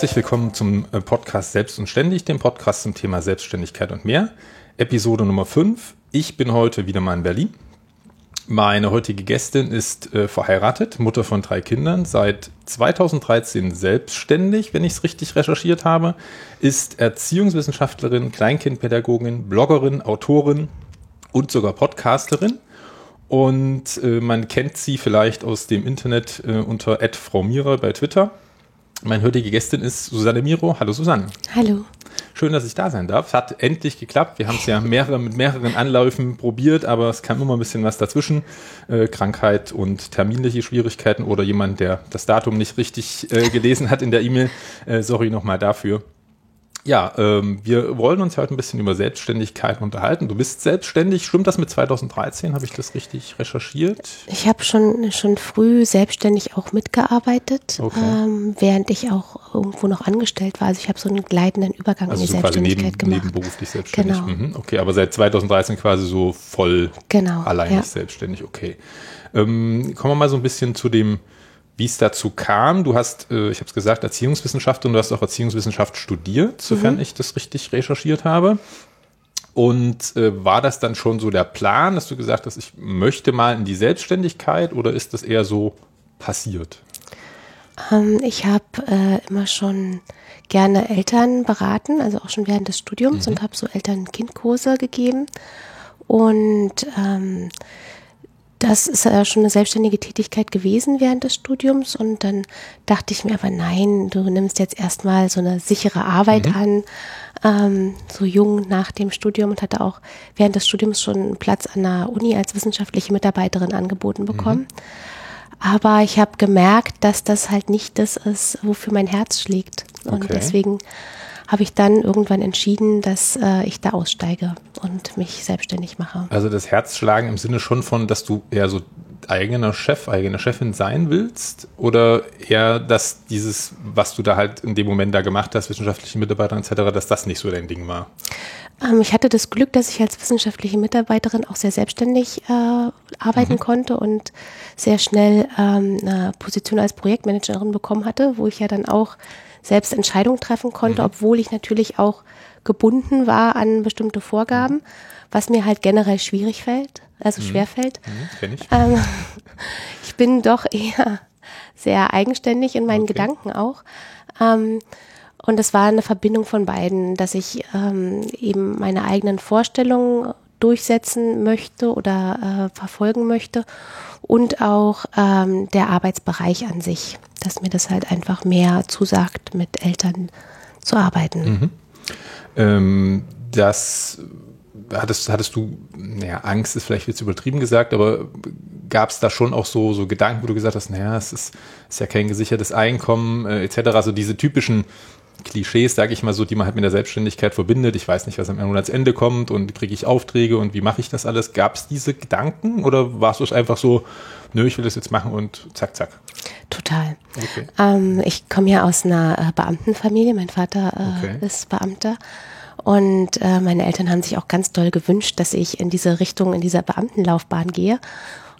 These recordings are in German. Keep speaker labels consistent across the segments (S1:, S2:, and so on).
S1: Herzlich willkommen zum äh, Podcast Selbst und Ständig, dem Podcast zum Thema Selbstständigkeit und mehr. Episode Nummer 5. Ich bin heute wieder mal in Berlin. Meine heutige Gästin ist äh, verheiratet, Mutter von drei Kindern, seit 2013 selbstständig, wenn ich es richtig recherchiert habe, ist Erziehungswissenschaftlerin, Kleinkindpädagogin, Bloggerin, Autorin und sogar Podcasterin. Und äh, man kennt sie vielleicht aus dem Internet äh, unter Frau Mira bei Twitter. Meine heutige Gästin ist Susanne Miro. Hallo Susanne.
S2: Hallo.
S1: Schön, dass ich da sein darf. Es hat endlich geklappt. Wir haben es ja mehrere, mit mehreren Anläufen probiert, aber es kam immer ein bisschen was dazwischen. Äh, Krankheit und terminliche Schwierigkeiten oder jemand, der das Datum nicht richtig äh, gelesen hat in der E-Mail. Äh, sorry nochmal dafür. Ja, ähm, wir wollen uns heute ein bisschen über Selbstständigkeit unterhalten. Du bist selbstständig. Stimmt das mit 2013? Habe ich das richtig recherchiert?
S2: Ich habe schon, schon früh selbstständig auch mitgearbeitet, okay. ähm, während ich auch irgendwo noch angestellt war. Also ich habe so einen gleitenden Übergang
S1: also
S2: in die
S1: so
S2: Selbstständigkeit
S1: neben,
S2: gemacht.
S1: Nebenberuflich selbstständig.
S2: Genau.
S1: Mhm. Okay, aber seit 2013 quasi so voll
S2: genau,
S1: alleinig
S2: ja.
S1: selbstständig. Okay. Ähm, kommen wir mal so ein bisschen zu dem wie es dazu kam. Du hast, äh, ich habe es gesagt, Erziehungswissenschaft und du hast auch Erziehungswissenschaft studiert, sofern mhm. ich das richtig recherchiert habe. Und äh, war das dann schon so der Plan, dass du gesagt hast, ich möchte mal in die Selbstständigkeit oder ist das eher so passiert?
S2: Ähm, ich habe äh, immer schon gerne Eltern beraten, also auch schon während des Studiums mhm. und habe so Eltern-Kind-Kurse gegeben. Und ähm, das ist ja schon eine selbstständige Tätigkeit gewesen während des Studiums und dann dachte ich mir aber nein, du nimmst jetzt erstmal so eine sichere Arbeit mhm. an, ähm, so jung nach dem Studium und hatte auch während des Studiums schon einen Platz an der Uni als wissenschaftliche Mitarbeiterin angeboten bekommen. Mhm. Aber ich habe gemerkt, dass das halt nicht das ist, wofür mein Herz schlägt. Und
S1: Okay.
S2: deswegen habe ich dann irgendwann entschieden, dass äh, ich da aussteige und mich selbstständig mache.
S1: Also das Herzschlagen im Sinne schon von, dass du eher so eigener Chef, eigene Chefin sein willst? Oder eher, dass dieses, was du da halt in dem Moment da gemacht hast, wissenschaftliche Mitarbeiter etc., dass das nicht so dein Ding war?
S2: Ähm, ich hatte das Glück, dass ich als wissenschaftliche Mitarbeiterin auch sehr selbstständig äh, arbeiten
S1: Mhm.
S2: konnte und sehr schnell ähm, eine Position als Projektmanagerin bekommen hatte, wo ich ja dann auch selbst Entscheidungen treffen konnte,
S1: Mhm.
S2: obwohl ich natürlich auch gebunden war an bestimmte Vorgaben, was mir halt generell schwierig fällt, also schwer fällt.
S1: Mhm, ich.
S2: Ähm, ich bin doch eher sehr eigenständig in meinen
S1: Okay.
S2: Gedanken auch. Ähm, und es war eine Verbindung von beiden, dass ich ähm, eben meine eigenen Vorstellungen durchsetzen möchte oder äh, verfolgen möchte und auch ähm, der Arbeitsbereich an sich, dass mir das halt einfach mehr zusagt, mit Eltern zu arbeiten.
S1: Ähm, das hattest, hattest du, naja, Angst ist vielleicht jetzt übertrieben gesagt, aber gab es da schon auch so, so Gedanken, wo du gesagt hast, naja, es ist, ist ja kein gesichertes Einkommen, äh, etc. Also diese typischen Klischees, sage ich mal so, die man halt mit der Selbstständigkeit verbindet. Ich weiß nicht, was am Monatsende kommt und kriege ich Aufträge und wie mache ich das alles. Gab es diese Gedanken oder warst du es einfach so, nö, ich will das jetzt machen und zack, zack?
S2: Total.
S1: Okay.
S2: Ähm, ich komme ja aus einer äh, Beamtenfamilie. Mein Vater äh,
S1: Okay.
S2: ist Beamter. Und äh, meine Eltern haben sich auch ganz doll gewünscht, dass ich in diese Richtung, in dieser Beamtenlaufbahn gehe.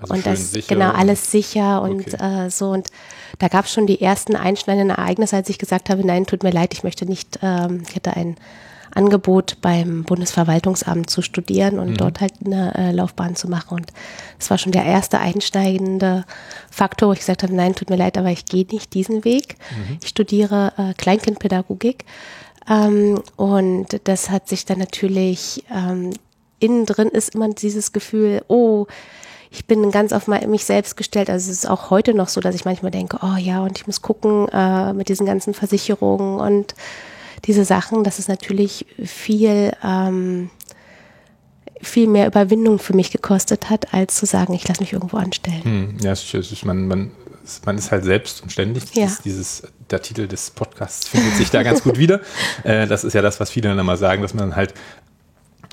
S1: Also
S2: und das
S1: sicher
S2: genau alles sicher und
S1: Okay.
S2: äh, so. Und da gab es schon die ersten einschneidenden Ereignisse, als ich gesagt habe, nein, tut mir leid, ich möchte nicht, ähm, ich hatte ein Angebot beim Bundesverwaltungsamt zu studieren und dort halt eine äh, Laufbahn zu machen. Und das war schon der erste einschneidende Faktor, wo ich gesagt habe, nein, tut mir leid, aber ich gehe nicht diesen Weg. Ich studiere äh, Kleinkindpädagogik. Ähm, und das hat sich dann natürlich ähm, innen drin ist immer dieses Gefühl, oh, ich bin ganz auf mich selbst gestellt. Also es ist auch heute noch so, dass ich manchmal denke, oh ja, und ich muss gucken äh, mit diesen ganzen Versicherungen und diese Sachen. Das ist natürlich viel, ähm, viel mehr Überwindung für mich gekostet hat, als zu sagen, ich lasse mich irgendwo anstellen.
S1: Hm, ja, es ist, ist, man, man, man ist halt selbst und ständig.
S2: Ja.
S1: Dieses, dieses, der Titel des Podcasts findet sich da ganz gut wieder. Äh, das ist ja das, was viele dann immer sagen, dass man halt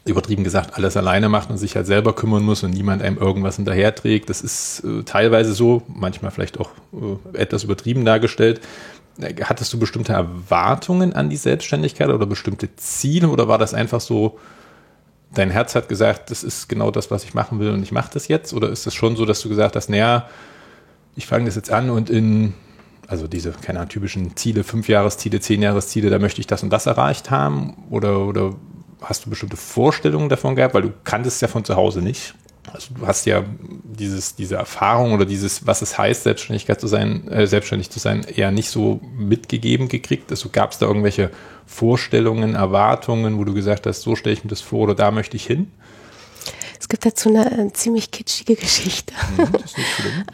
S1: übertrieben gesagt alles alleine macht und sich halt selber kümmern muss und niemand einem irgendwas hinterherträgt. Das ist äh, teilweise so, manchmal vielleicht auch äh, etwas übertrieben dargestellt. Hattest du bestimmte Erwartungen an die Selbstständigkeit oder bestimmte Ziele oder war das einfach so, dein Herz hat gesagt, das ist genau das, was ich machen will und ich mache das jetzt? Oder ist es schon so, dass du gesagt hast, naja, ich fange das jetzt an und in Also diese, keine Ahnung, typischen Ziele, Fünfjahresziele, Zehnjahresziele, da möchte ich das und das erreicht haben? Oder, oder hast du bestimmte Vorstellungen davon gehabt? Weil du kanntest ja von zu Hause nicht. Also du hast ja dieses, diese Erfahrung oder dieses, was es heißt, Selbstständigkeit zu sein, äh, selbstständig zu sein, eher nicht so mitgegeben gekriegt. Also gab es da irgendwelche Vorstellungen, Erwartungen, wo du gesagt hast, so stelle ich mir das vor oder da möchte ich hin?
S2: Es gibt dazu eine, eine äh, ziemlich kitschige Geschichte. Mhm,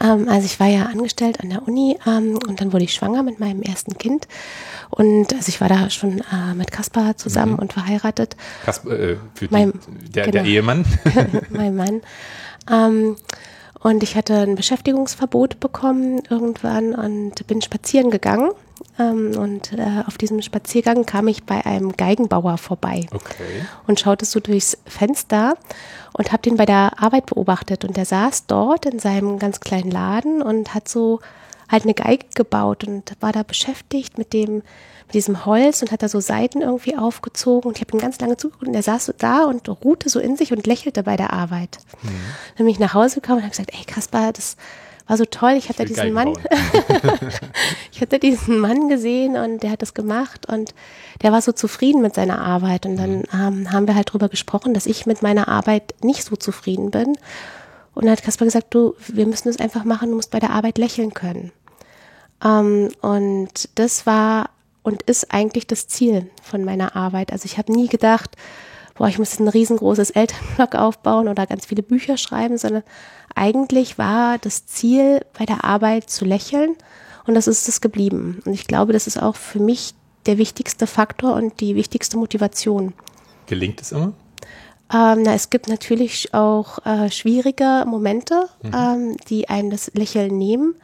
S2: ähm, also ich war ja angestellt an der Uni ähm, und dann wurde ich schwanger mit meinem ersten Kind. Und also ich war da schon äh, mit Kaspar zusammen mhm. und verheiratet.
S1: Kaspar, äh, für mein, die, der, genau, der, Ehemann.
S2: mein Mann. Ähm, und ich hatte ein Beschäftigungsverbot bekommen irgendwann und bin spazieren gegangen. Ähm, und äh, auf diesem Spaziergang kam ich bei einem Geigenbauer vorbei
S1: okay.
S2: und schaute so durchs Fenster und habe den bei der Arbeit beobachtet. Und der saß dort in seinem ganz kleinen Laden und hat so halt eine Geige gebaut und war da beschäftigt mit dem mit diesem Holz und hat da so Seiten irgendwie aufgezogen und ich habe ihn ganz lange zugeguckt und er saß so da und ruhte so in sich und lächelte bei der Arbeit. Mhm. Dann bin ich nach Hause gekommen und habe gesagt, ey Kaspar, das war so toll. Ich hatte diesen Mann, ich hatte diesen Mann gesehen und der hat das gemacht und der war so zufrieden mit seiner Arbeit. Und dann ähm, haben wir halt drüber gesprochen, dass ich mit meiner Arbeit nicht so zufrieden bin. Und dann hat Kasper gesagt, du, wir müssen das einfach machen, du musst bei der Arbeit lächeln können. Ähm, und das war und ist eigentlich das Ziel von meiner Arbeit. Also ich habe nie gedacht, boah, ich muss ein riesengroßes Elternblog aufbauen oder ganz viele Bücher schreiben, sondern eigentlich war das Ziel bei der Arbeit zu lächeln und das ist es geblieben. Und ich glaube, das ist auch für mich der wichtigste Faktor und die wichtigste Motivation.
S1: Gelingt es immer?
S2: Ähm, na, es gibt natürlich auch äh, schwierige Momente, mhm. ähm, die einem das Lächeln nehmen.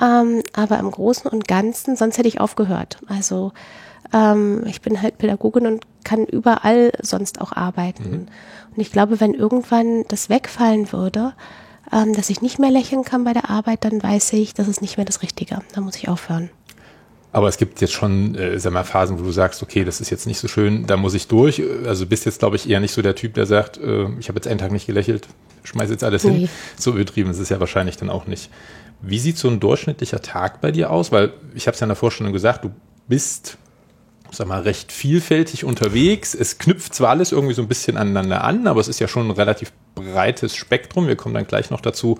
S2: Ähm, aber im Großen und Ganzen, sonst hätte ich aufgehört. Also ähm, ich bin halt Pädagogin und kann überall sonst auch arbeiten. Mhm. Und ich glaube, wenn irgendwann das wegfallen würde, ähm, dass ich nicht mehr lächeln kann bei der Arbeit, dann weiß ich, das ist nicht mehr das Richtige. Da muss ich aufhören.
S1: Aber es gibt jetzt schon, äh, sag mal, Phasen, wo du sagst, okay, das ist jetzt nicht so schön, da muss ich durch. Also bist jetzt, glaube ich, eher nicht so der Typ, der sagt, äh, ich habe jetzt einen Tag nicht gelächelt, schmeiß jetzt alles nee. hin. So übertrieben ist es ja wahrscheinlich dann auch nicht. Wie sieht so ein durchschnittlicher Tag bei dir aus? Weil ich habe es ja in der Vorstellung gesagt, du bist sag mal, recht vielfältig unterwegs. Es knüpft zwar alles irgendwie so ein bisschen aneinander an, aber es ist ja schon ein relativ breites Spektrum. Wir kommen dann gleich noch dazu,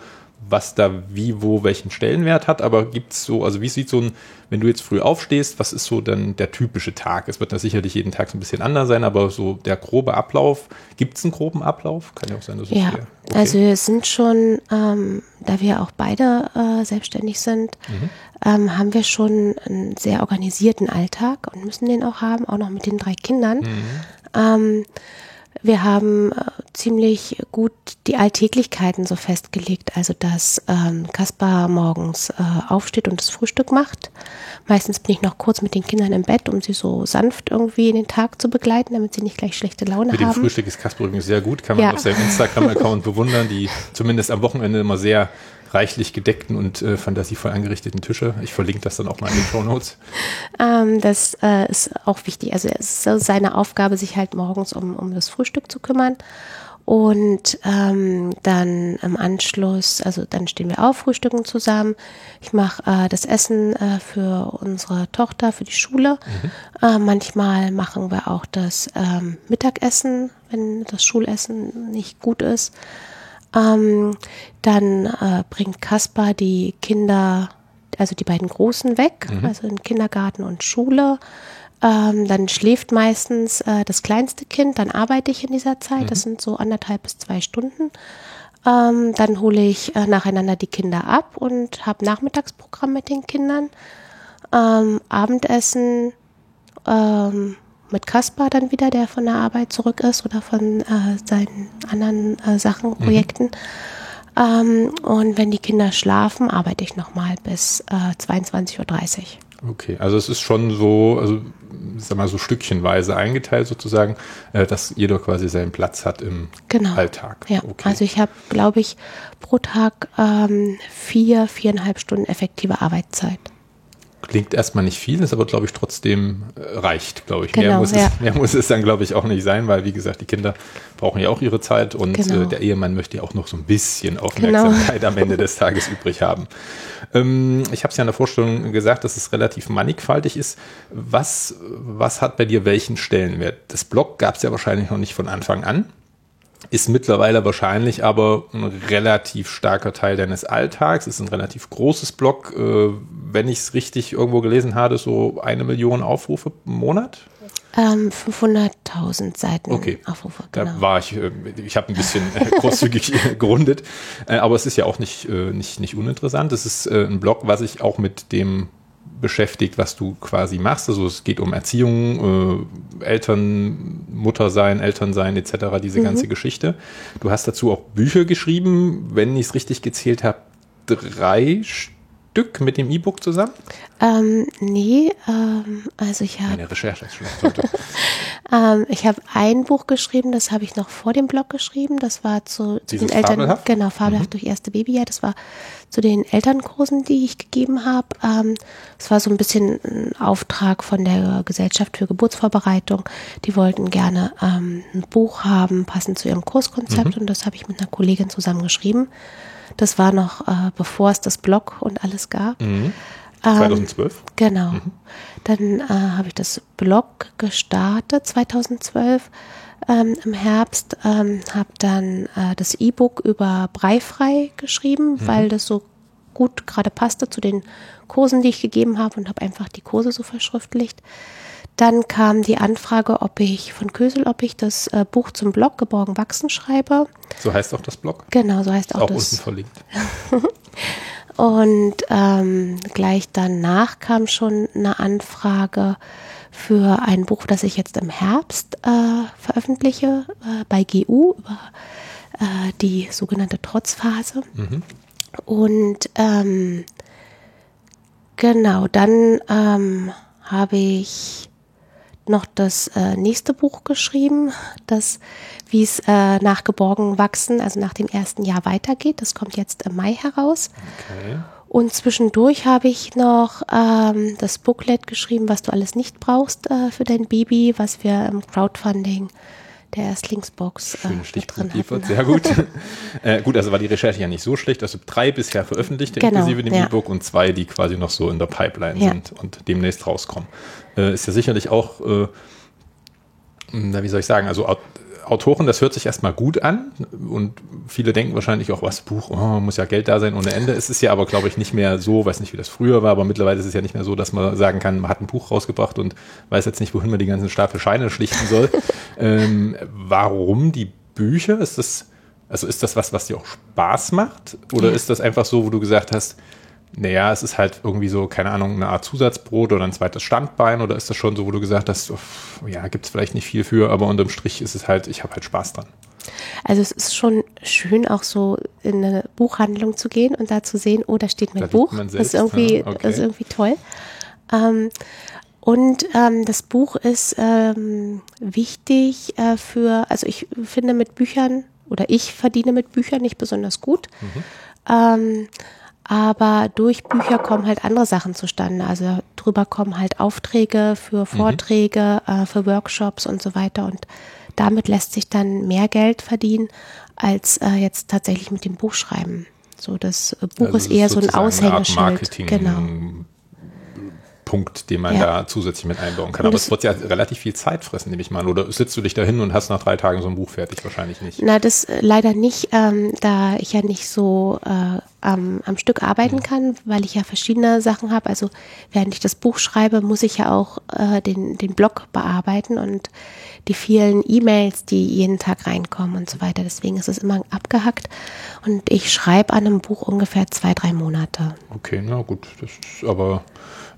S1: was da wie, wo, welchen Stellenwert hat. Aber gibt es so, also wie sieht so ein, wenn du jetzt früh aufstehst, was ist so dann der typische Tag? Es wird da sicherlich jeden Tag so ein bisschen anders sein, aber so der grobe Ablauf, gibt es einen groben Ablauf? Kann ja auch sein, dass
S2: es Ja, okay. also wir sind schon, ähm, da wir auch beide äh, selbstständig sind, mhm. ähm, haben wir schon einen sehr organisierten Alltag und müssen den auch haben, auch noch mit den drei Kindern. Mhm. Ähm, wir haben äh, ziemlich gut die Alltäglichkeiten so festgelegt, also dass ähm, Kaspar morgens äh, aufsteht und das Frühstück macht. Meistens bin ich noch kurz mit den Kindern im Bett, um sie so sanft irgendwie in den Tag zu begleiten, damit sie nicht gleich schlechte Laune
S1: mit
S2: haben.
S1: Mit dem Frühstück ist Kaspar übrigens sehr gut, kann man ja. auf seinem Instagram-Account bewundern, die zumindest am Wochenende immer sehr reichlich gedeckten und äh, fantasievoll eingerichteten Tische. Ich verlinke das dann auch mal in den Show Notes.
S2: ähm, das äh, ist auch wichtig. Also es ist seine Aufgabe, sich halt morgens um, um das Frühstück zu kümmern. Und ähm, dann im Anschluss, also dann stehen wir auf, frühstücken zusammen. Ich mache äh, das Essen äh, für unsere Tochter, für die Schule. Mhm. Äh, manchmal machen wir auch das ähm, Mittagessen, wenn das Schulessen nicht gut ist. Ähm, dann äh, bringt Kaspar die Kinder, also die beiden Großen weg, mhm. also in Kindergarten und Schule. Ähm, dann schläft meistens äh, das kleinste Kind, dann arbeite ich in dieser Zeit, mhm. das sind so anderthalb bis zwei Stunden. Ähm, dann hole ich äh, nacheinander die Kinder ab und habe Nachmittagsprogramm mit den Kindern. Ähm, Abendessen, ähm, mit Kaspar dann wieder, der von der Arbeit zurück ist oder von äh, seinen anderen äh, Sachen. Projekten. Mhm. Ähm, und wenn die Kinder schlafen, arbeite ich nochmal bis äh, 22.30 Uhr.
S1: Okay, also es ist schon so, also sag mal so stückchenweise eingeteilt sozusagen, äh, dass jeder quasi seinen Platz hat im genau. Alltag.
S2: Ja, okay. also ich habe, glaube ich, pro Tag ähm, vier, viereinhalb Stunden effektive Arbeitszeit
S1: klingt erstmal nicht viel, ist aber, glaube ich, trotzdem äh, reicht, glaube ich. mehr,
S2: Genau,
S1: muss
S2: ja.
S1: es, mehr muss es dann, glaube ich, auch nicht sein, weil, wie gesagt, die Kinder brauchen ja auch ihre Zeit und
S2: Genau.
S1: äh, der Ehemann möchte ja auch noch so ein bisschen Aufmerksamkeit am Ende des Tages übrig haben. Ähm, ich habe es ja in der Vorstellung gesagt, dass es relativ mannigfaltig ist. Was, was hat bei dir welchen Stellenwert? Das Blog gab es ja wahrscheinlich noch nicht von Anfang an ist mittlerweile wahrscheinlich aber ein relativ starker Teil deines Alltags, ist ein relativ großes Blog, äh, wenn ich es richtig irgendwo gelesen habe, so eine Million Aufrufe im Monat.
S2: Ähm, 500.000 Seiten
S1: Okay.
S2: Aufrufe,
S1: Da
S2: genau.
S1: war ich, äh, ich habe ein bisschen äh, großzügig gerundet, äh, aber es ist ja auch nicht, äh, nicht, nicht uninteressant. Es ist äh, ein Blog, was sich auch mit dem beschäftigt, was du quasi machst. Also es geht um Erziehung, äh, Eltern, Mutter sein, Eltern sein etc., diese ganze Geschichte. Du hast dazu auch Bücher geschrieben, wenn ich es richtig gezählt habe, drei Stück mit dem E-Book zusammen.
S2: Ähm, nee, ähm, also ich habe
S1: Meine Recherche ist schlecht heute.
S2: ähm, ich habe ein Buch geschrieben, das habe ich noch vor dem Blog geschrieben. Das war zu, zu den Eltern,
S1: Fabelhaft?
S2: genau, fabelhaft durch erste Babyjahr. Das war zu den Elternkursen, die ich gegeben habe. Ähm, das war so ein bisschen ein Auftrag von der Gesellschaft für Geburtsvorbereitung. Die wollten gerne ähm, ein Buch haben, passend zu ihrem Kurskonzept, und das habe ich mit einer Kollegin zusammen geschrieben. Das war noch, äh, bevor es das Blog und alles gab.
S1: Mhm. 2012.
S2: Genau. Dann äh, habe ich das Blog gestartet 2012 ähm, im Herbst, ähm, habe dann äh, das E-Book über Breifrei geschrieben, weil das so gut gerade passte zu den Kursen, die ich gegeben habe und habe einfach die Kurse so verschriftlicht. Dann kam die Anfrage, ob ich von Kösel, ob ich das äh, Buch zum Blog Geborgen Wachsen schreibe.
S1: So heißt auch das Blog.
S2: Genau, so heißt auch,
S1: Auch
S2: das.
S1: unten verlinkt.
S2: Und ähm, gleich danach kam schon eine Anfrage für ein Buch, das ich jetzt im Herbst äh, veröffentliche äh, bei GU über äh, die sogenannte Trotzphase. Und ähm, genau, dann ähm, habe ich noch das äh, nächste Buch geschrieben, das, wie es äh, nach Geborgen wachsen, also nach dem ersten Jahr weitergeht. Das kommt jetzt im Mai heraus.
S1: Okay.
S2: Und zwischendurch habe ich noch ähm, das Booklet geschrieben, was du alles nicht brauchst äh, für dein Baby, was wir im Crowdfunding der Erstlingsbox äh, mit
S1: Stichpunkt
S2: drin
S1: liefert,
S2: hatten.
S1: sehr gut. äh, gut, also war die Recherche ja nicht so schlecht. Also drei bisher veröffentlichte,
S2: Genau,
S1: inklusive dem
S2: ja.
S1: E-Book und zwei, die quasi noch so in der Pipeline
S2: Ja.
S1: sind und demnächst rauskommen. Äh, ist ja sicherlich auch, äh, na, wie soll ich sagen, also Aut- Autoren, das hört sich erstmal gut an und viele denken wahrscheinlich auch, was Buch, oh, muss ja Geld da sein ohne Ende. Es ist ja aber, glaube ich, nicht mehr so, weiß nicht, wie das früher war, aber mittlerweile ist es ja nicht mehr so, dass man sagen kann, man hat ein Buch rausgebracht und weiß jetzt nicht, wohin man die ganzen Stapel Scheine schlichten soll. ähm, warum die Bücher? Ist das, also ist das was, was dir auch Spaß macht? Oder
S2: Ja.
S1: ist das einfach so, wo du gesagt hast, naja, es ist halt irgendwie so, keine Ahnung, eine Art Zusatzbrot oder ein zweites Standbein oder ist das schon so, wo du gesagt hast, uff, ja, gibt es vielleicht nicht viel für, aber unterm Strich ist es halt, ich habe halt Spaß dran.
S2: Also es ist schon schön, auch so in eine Buchhandlung zu gehen und da zu sehen, oh, da steht mein
S1: Da
S2: Buch.
S1: man
S2: das, ist
S1: selbst,
S2: irgendwie,
S1: okay.
S2: das ist irgendwie toll. Ähm, und ähm, das Buch ist ähm, wichtig äh, für, also ich finde mit Büchern oder ich verdiene mit Büchern nicht besonders gut. Ähm, aber durch Bücher kommen halt andere Sachen zustande. Also drüber kommen halt Aufträge für Vorträge, äh, für Workshops und so weiter. Und damit lässt sich dann mehr Geld verdienen als äh, jetzt tatsächlich mit dem Buch schreiben. So das Buch
S1: Also
S2: ist eher so ein Aushängeschild.
S1: Marketing-
S2: Genau.
S1: Punkt, den man
S2: Ja.
S1: da zusätzlich mit einbauen kann.
S2: Und
S1: Aber
S2: es-
S1: wird ja relativ viel Zeit fressen, nehme ich mal. an. Oder sitzt du dich da hin und hast nach drei Tagen so ein Buch fertig? Wahrscheinlich nicht.
S2: Na, das äh, leider nicht, ähm, da ich ja nicht so äh, am, am Stück arbeiten kann, weil ich ja verschiedene Sachen habe. Also während ich das Buch schreibe, muss ich ja auch äh, den, den Blog bearbeiten und die vielen E-Mails, die jeden Tag reinkommen und so weiter. Deswegen ist es immer abgehackt. Und ich schreibe an einem Buch ungefähr zwei, drei Monate.
S1: Okay, na gut. Das ist aber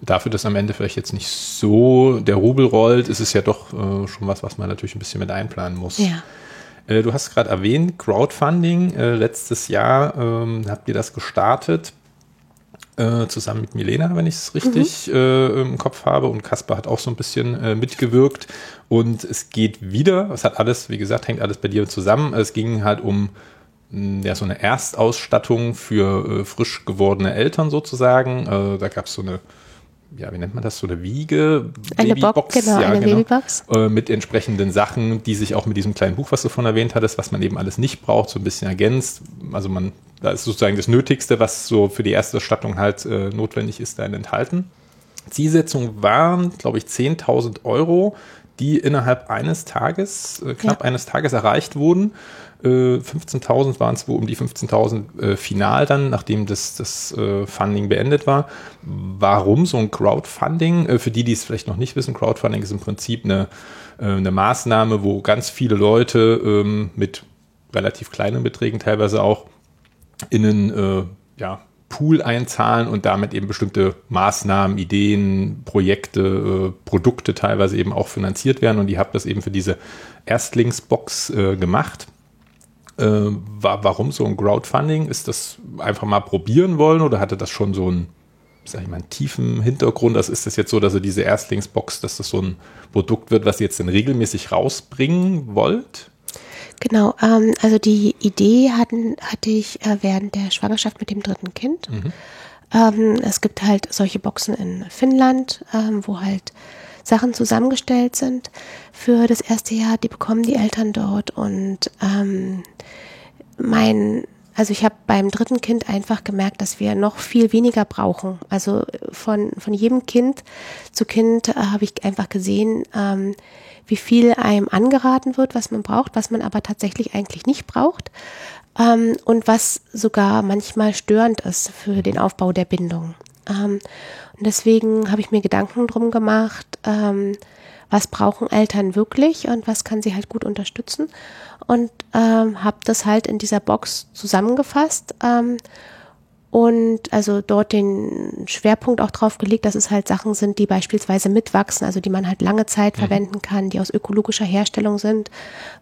S1: dafür, dass am Ende vielleicht jetzt nicht so der Rubel rollt, ist es ja doch äh, schon was, was man natürlich ein bisschen mit einplanen muss.
S2: Ja.
S1: Äh, du hast gerade erwähnt, Crowdfunding. Äh, letztes Jahr ähm, habt ihr das gestartet. Äh, zusammen mit Milena, wenn ich es richtig äh, im Kopf habe. Und Kaspar hat auch so ein bisschen mitgewirkt. Und es geht wieder, es hat alles, wie gesagt, hängt alles bei dir zusammen. Es ging halt um mh, ja, so eine Erstausstattung für frisch gewordene Eltern sozusagen. Da gab es so eine ja, wie nennt man das, so eine Wiege,
S2: eine Babybox, genau, ja, eine genau, Babybox.
S1: Äh, mit entsprechenden Sachen, die sich auch mit diesem kleinen Buch, was du von erwähnt hattest, was man eben alles nicht braucht, so ein bisschen ergänzt. Also man, da ist sozusagen das Nötigste, was so für die erste Stattung halt äh, notwendig ist, da enthalten. Zielsetzung waren, glaube ich, 10.000 Euro, die innerhalb eines Tages, äh, knapp ja. eines Tages erreicht wurden. 15.000 waren es, wo um die 15.000 äh, final dann, nachdem das, das äh, Funding beendet war. Warum so ein Crowdfunding? Äh, für die, die es vielleicht noch nicht wissen, Crowdfunding ist im Prinzip eine, äh, eine Maßnahme, wo ganz viele Leute ähm, mit relativ kleinen Beträgen teilweise auch in einen äh, ja, Pool einzahlen und damit eben bestimmte Maßnahmen, Ideen, Projekte, äh, Produkte teilweise eben auch finanziert werden. Und ich habe das eben für diese Erstlingsbox äh, gemacht. Äh, war, warum so ein Crowdfunding? Ist das einfach mal probieren wollen oder hatte das schon so einen, sag ich mal, einen tiefen Hintergrund? Also ist das jetzt so, dass ihr diese Erstlingsbox, dass das so ein Produkt wird, was ihr jetzt dann regelmäßig rausbringen wollt?
S2: Genau, ähm, also die Idee hatten, hatte ich äh, während der Schwangerschaft mit dem dritten Kind. Mhm. Ähm, es gibt halt solche Boxen in Finnland, ähm, wo halt Sachen zusammengestellt sind für das erste Jahr. Die bekommen die Eltern dort und ähm, mein also ich habe beim dritten Kind einfach gemerkt, dass wir noch viel weniger brauchen. Also von, von jedem Kind zu Kind äh, habe ich einfach gesehen, ähm, wie viel einem angeraten wird, was man braucht, was man aber tatsächlich eigentlich nicht braucht ähm, und was sogar manchmal störend ist für den Aufbau der Bindung. Ähm, und deswegen habe ich mir Gedanken drum gemacht, ähm, was brauchen Eltern wirklich und was kann sie halt gut unterstützen. Und ähm, habe das halt in dieser Box zusammengefasst ähm, und also dort den Schwerpunkt auch drauf gelegt, dass es halt Sachen sind, die beispielsweise mitwachsen, also die man halt lange Zeit mhm. verwenden kann, die aus ökologischer Herstellung sind,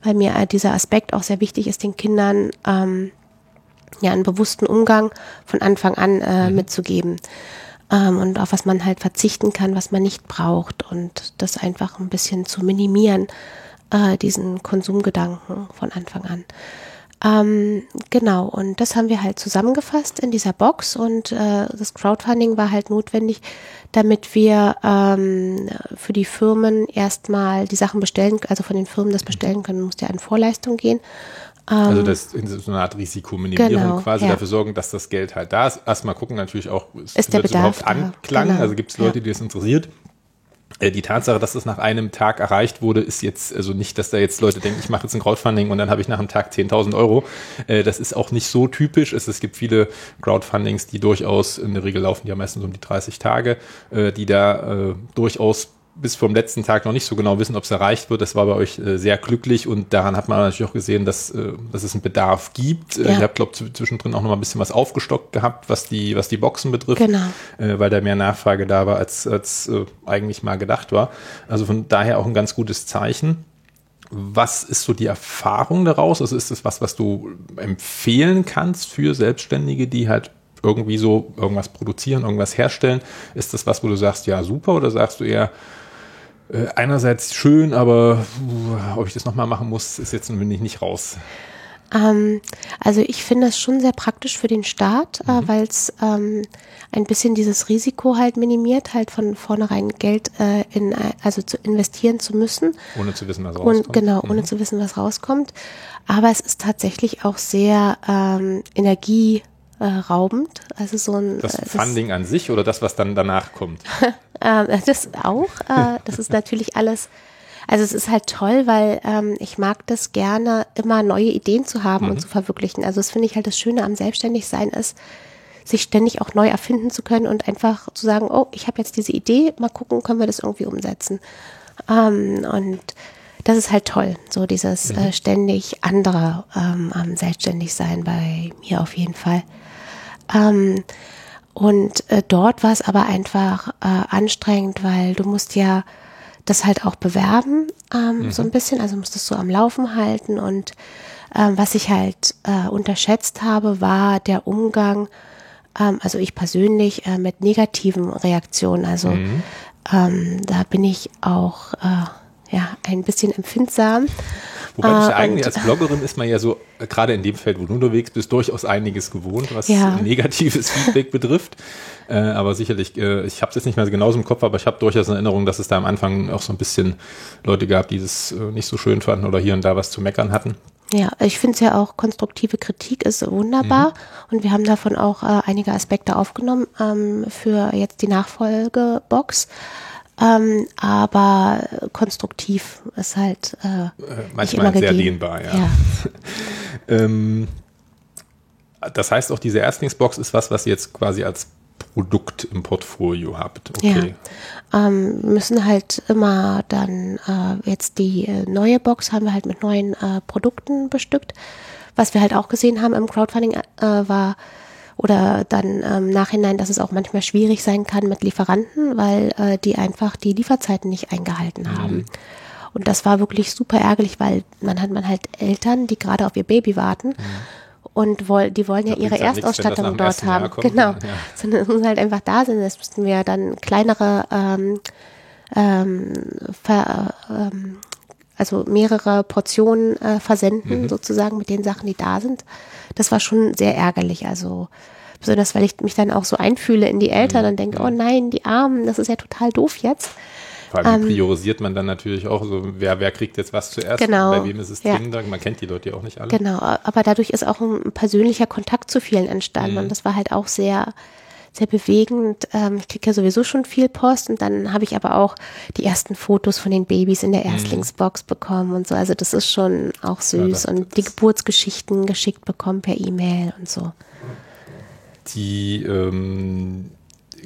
S2: weil mir äh, dieser Aspekt auch sehr wichtig ist, den Kindern ähm, ja einen bewussten Umgang von Anfang an äh, mhm. mitzugeben ähm, und auf was man halt verzichten kann, was man nicht braucht und das einfach ein bisschen zu minimieren, äh, diesen Konsumgedanken von Anfang an. Ähm, genau, und das haben wir halt zusammengefasst in dieser Box und äh, das Crowdfunding war halt notwendig, damit wir ähm, für die Firmen erstmal die Sachen bestellen, also von den Firmen das bestellen können, musste ja in Vorleistung gehen.
S1: Also ähm, das ist so eine Art Risikominimierung genau, quasi ja. dafür sorgen, dass das Geld halt da ist. Erstmal gucken natürlich auch,
S2: ist, ist der Bedarf
S1: überhaupt Anklang? Genau. Also gibt es Leute, ja. die das interessiert? Äh, die Tatsache, dass das nach einem Tag erreicht wurde, ist jetzt also nicht, dass da jetzt Leute denken, ich mache jetzt ein Crowdfunding und dann habe ich nach einem Tag 10.000 Euro. Äh, das ist auch nicht so typisch. Es, es gibt viele Crowdfundings, die durchaus in der Regel laufen, die ja meistens um die 30 Tage, äh, die da durchaus bis vom letzten Tag noch nicht so genau wissen, ob es erreicht wird. Das war bei euch äh, sehr glücklich und daran hat man natürlich auch gesehen, dass, äh, dass es einen Bedarf gibt. Äh, ja. Ihr habt, glaube ich, zwischendrin auch noch mal ein bisschen was aufgestockt gehabt, was die, was die Boxen betrifft,
S2: genau.
S1: äh, weil da mehr Nachfrage da war, als, als äh, eigentlich mal gedacht war. Also von daher auch ein ganz gutes Zeichen. Was ist so die Erfahrung daraus? Also ist das was, was du empfehlen kannst für Selbstständige, die halt irgendwie so irgendwas produzieren, irgendwas herstellen? Ist das was, wo du sagst, ja, super, oder sagst du eher, äh, einerseits schön, aber uh, ob ich das nochmal machen muss, ist jetzt bin ich nicht raus.
S2: Ähm, also ich finde das schon sehr praktisch für den Start, äh, mhm. äh, weil es ähm, ein bisschen dieses Risiko halt minimiert, halt von vornherein Geld äh, in, also zu investieren zu müssen.
S1: Ohne zu wissen, was rauskommt.
S2: Und, genau, ohne mhm. zu wissen, was rauskommt. Aber es ist tatsächlich auch sehr ähm, Energie äh, raubend. Also so ein
S1: das äh, Funding das, an sich oder das, was dann danach kommt?
S2: äh, das auch. Äh, das ist natürlich alles. Also es ist halt toll, weil ähm, ich mag das gerne, immer neue Ideen zu haben mhm. und zu verwirklichen. Also das finde ich halt das Schöne am Selbstständigsein ist, sich ständig auch neu erfinden zu können und einfach zu sagen, oh, ich habe jetzt diese Idee, mal gucken, können wir das irgendwie umsetzen. Ähm, und das ist halt toll, so dieses mhm. äh, ständig andere ähm, am Selbstständigsein bei mir auf jeden Fall. Ähm, und äh, dort war es aber einfach äh, anstrengend, weil du musst ja das halt auch bewerben, ähm, mhm. so ein bisschen, also musst es so am Laufen halten. Und ähm, was ich halt äh, unterschätzt habe, war der Umgang, ähm, also ich persönlich, äh, mit negativen Reaktionen. Also mhm. ähm, da bin ich auch äh, ja ein bisschen empfindsam.
S1: Wobei
S2: Äh,
S1: ich eigentlich
S2: und-
S1: als Bloggerin ist man ja so, äh, gerade in dem Feld, wo du unterwegs bist, durchaus einiges gewohnt, was
S2: Ja.
S1: negatives Feedback betrifft. Äh, aber sicherlich, äh, ich habe es jetzt nicht mehr so genauso im Kopf, aber ich habe durchaus in Erinnerung, dass es da am Anfang auch so ein bisschen Leute gab, die das äh, nicht so schön fanden oder hier und da was zu meckern hatten.
S2: Ja, ich finde es ja auch, konstruktive Kritik ist wunderbar und wir haben davon auch äh, einige Aspekte aufgenommen ähm, für jetzt die Nachfolgebox. Ähm, aber konstruktiv ist halt äh,
S1: Äh, manchmal sehr
S2: gegeben.
S1: dehnbar, ja.
S2: ja.
S1: Ähm, das heißt auch, diese Erstlingsbox ist was, was ihr jetzt quasi als Produkt im Portfolio habt. Okay.
S2: ähm, müssen halt immer dann äh, jetzt die äh, neue Box haben wir halt mit neuen äh, Produkten bestückt. Was wir halt auch gesehen haben im Crowdfunding äh, war oder dann im Nachhinein, dass es auch manchmal schwierig sein kann mit Lieferanten, weil äh, die einfach die Lieferzeiten nicht eingehalten haben. Und das war wirklich super ärgerlich, weil man hat man halt Eltern, die gerade auf ihr Baby warten. Und woll, die wollen ja ihre
S1: nichts,
S2: Erstausstattung
S1: dem
S2: dort haben.
S1: kommt,
S2: genau.
S1: ja.
S2: Sondern es muss halt einfach da sein. Das müssten wir dann kleinere, ähm, ähm, ver, ähm, also mehrere Portionen äh, versenden, sozusagen mit den Sachen, die da sind. Das war schon sehr ärgerlich. Also besonders, weil ich mich dann auch so einfühle in die Eltern und denke, oh nein, die Armen, das ist ja total doof jetzt.
S1: Vor allem wie priorisiert man dann natürlich auch so, wer, wer kriegt jetzt was zuerst,
S2: Genau,
S1: bei wem ist es
S2: ja.
S1: dringender, man kennt die Leute ja auch nicht alle.
S2: Genau, aber dadurch ist auch ein persönlicher Kontakt zu vielen entstanden und das war halt auch sehr, sehr bewegend. Ähm, ich kriege ja sowieso schon viel Post und dann habe ich aber auch die ersten Fotos von den Babys in der Erstlingsbox bekommen und so. Also das ist schon auch süß
S1: das-
S2: und die Geburtsgeschichten geschickt bekommen per E-Mail und so.
S1: Die, ähm,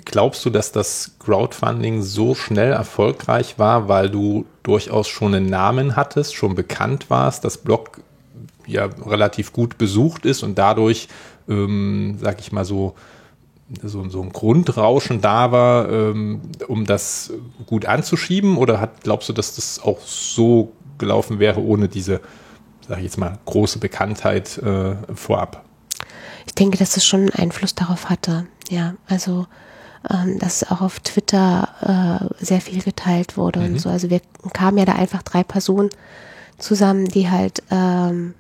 S1: glaubst du, dass das Crowdfunding so schnell erfolgreich war, weil du durchaus schon einen Namen hattest, schon bekannt warst, das Blog ja relativ gut besucht ist und dadurch, ähm, sag ich mal so, so, so ein Grundrauschen da war, ähm, um das gut anzuschieben? Oder hat, glaubst du, dass das auch so gelaufen wäre, ohne diese, sag ich jetzt mal, große Bekanntheit äh, vorab?
S2: Ich denke, dass es schon einen Einfluss darauf hatte. Ja, also ähm, dass auch auf Twitter äh, sehr viel geteilt wurde und so. Also wir kamen ja da einfach drei Personen zusammen, die halt ähm,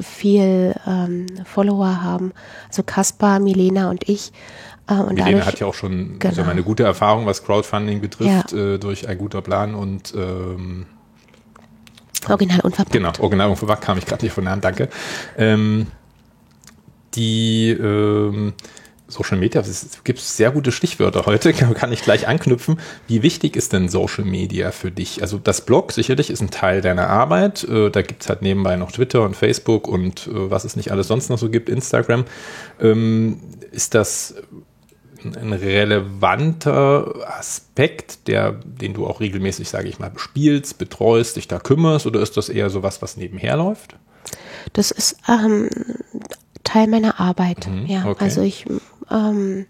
S2: viel ähm, Follower haben. Also Kaspar, Milena und ich. Äh, und
S1: Milena
S2: dadurch,
S1: hat ja auch schon
S2: Genau.
S1: wir, eine gute Erfahrung, was Crowdfunding betrifft, äh, durch ein guter Plan und ähm,
S2: original unverpackt.
S1: genau, Original und verpackt kam ich gerade nicht von Namen, danke. Ähm, die ähm, Social Media, es gibt sehr gute Stichwörter heute, kann kann ich gleich anknüpfen. Wie wichtig ist denn Social Media für dich? Also das Blog sicherlich ist ein Teil deiner Arbeit. Äh, da gibt's halt nebenbei noch Twitter und Facebook und äh, was es nicht alles sonst noch so gibt, Instagram. Ähm, ist das ein relevanter Aspekt, der, den du auch regelmäßig, sage ich mal, bespielst, betreust, dich da kümmerst, oder ist das eher sowas, was nebenher läuft?
S2: Das ist ähm, Teil meiner Arbeit. ja,
S1: okay.
S2: also ich, ähm,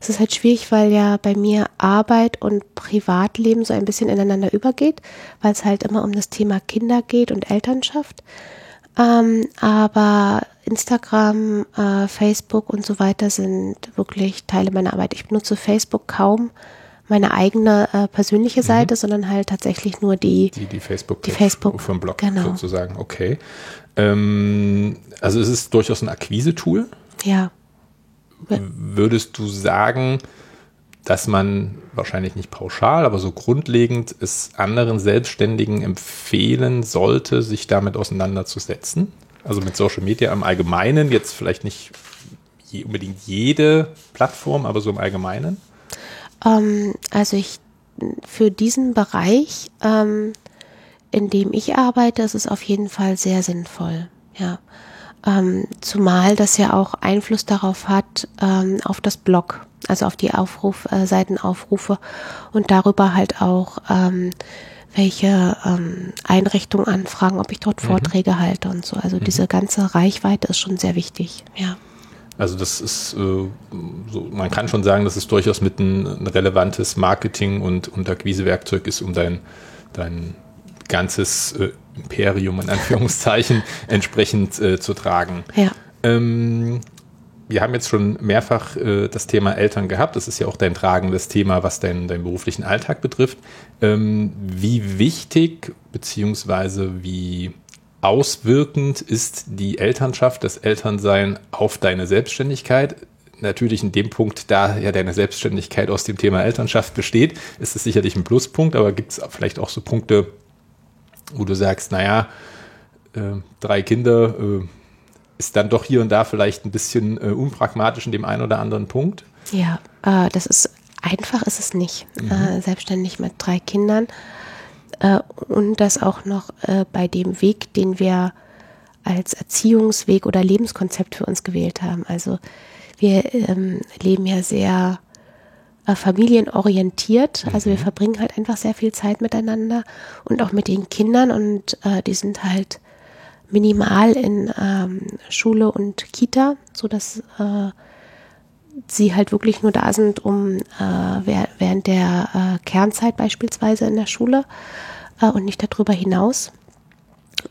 S2: es ist halt schwierig, weil ja bei mir Arbeit und Privatleben so ein bisschen ineinander übergeht, weil es halt immer um das Thema Kinder geht und Elternschaft. Ähm, aber Instagram, äh, Facebook und so weiter sind wirklich Teile meiner Arbeit. Ich benutze Facebook kaum meine eigene äh, persönliche Seite, sondern halt tatsächlich nur die,
S1: Die, die Facebook,
S2: Die Facebook,
S1: vom Blog
S2: genau.
S1: sozusagen, okay. Ähm, also es ist durchaus ein Akquise-Tool.
S2: ja,
S1: Würdest du sagen, dass man wahrscheinlich nicht pauschal, aber so grundlegend es anderen Selbstständigen empfehlen sollte, sich damit auseinanderzusetzen? Also mit Social Media im Allgemeinen, jetzt vielleicht nicht je, unbedingt jede Plattform, aber so im Allgemeinen?
S2: Ähm, also ich für diesen Bereich, ähm, in dem ich arbeite, ist es auf jeden Fall sehr sinnvoll. Ja. Ähm, zumal das ja auch Einfluss darauf hat, ähm, auf das Blog, also auf die Aufruf, äh, Seitenaufrufe und darüber halt auch, ähm, welche ähm, Einrichtungen anfragen, ob ich dort Vorträge halte und so. Also diese ganze Reichweite ist schon sehr wichtig. Ja.
S1: Also das ist, äh, so, man kann schon sagen, dass es durchaus mit ein, ein relevantes Marketing- und, und Akquisewerkzeug ist, um dein, dein ganzes äh, Imperium in Anführungszeichen entsprechend äh, zu tragen.
S2: Ja.
S1: Ähm, wir haben jetzt schon mehrfach äh, das Thema Eltern gehabt. Das ist ja auch dein tragendes Thema, was deinen, deinen beruflichen Alltag betrifft. Ähm, wie wichtig beziehungsweise wie auswirkend ist die Elternschaft, das Elternsein auf deine Selbstständigkeit? Natürlich in dem Punkt, da ja deine Selbstständigkeit aus dem Thema Elternschaft besteht, ist es sicherlich ein Pluspunkt, aber gibt es vielleicht auch so Punkte, wo du sagst, naja, äh, drei Kinder äh, ist dann doch hier und da vielleicht ein bisschen äh, unpragmatisch in dem einen oder anderen Punkt?
S2: Ja, äh, das ist einfach ist es nicht, mhm. Äh, selbstständig mit drei Kindern äh, und das auch noch bei dem Weg, den wir als Erziehungsweg oder Lebenskonzept für uns gewählt haben. Also wir ähm, leben ja sehr familienorientiert. Also wir mhm. verbringen halt einfach sehr viel Zeit miteinander und auch mit den Kindern und äh, die sind halt minimal in ähm, Schule und Kita, so dass äh, sie halt wirklich nur da sind, um äh, während der äh, Kernzeit beispielsweise in der Schule äh, und nicht darüber hinaus.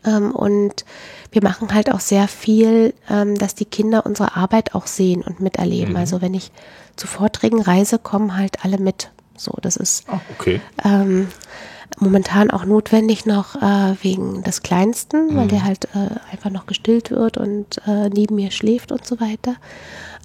S2: Ähm, und wir machen halt auch sehr viel, ähm, dass die Kinder unsere Arbeit auch sehen und miterleben. Mhm. Also wenn ich zu Vorträgen reise, kommen halt alle mit. So, das ist
S1: oh, okay.
S2: ähm, momentan auch notwendig noch äh, wegen des Kleinsten, mhm. weil der halt äh, einfach noch gestillt wird und äh, neben mir schläft und so weiter.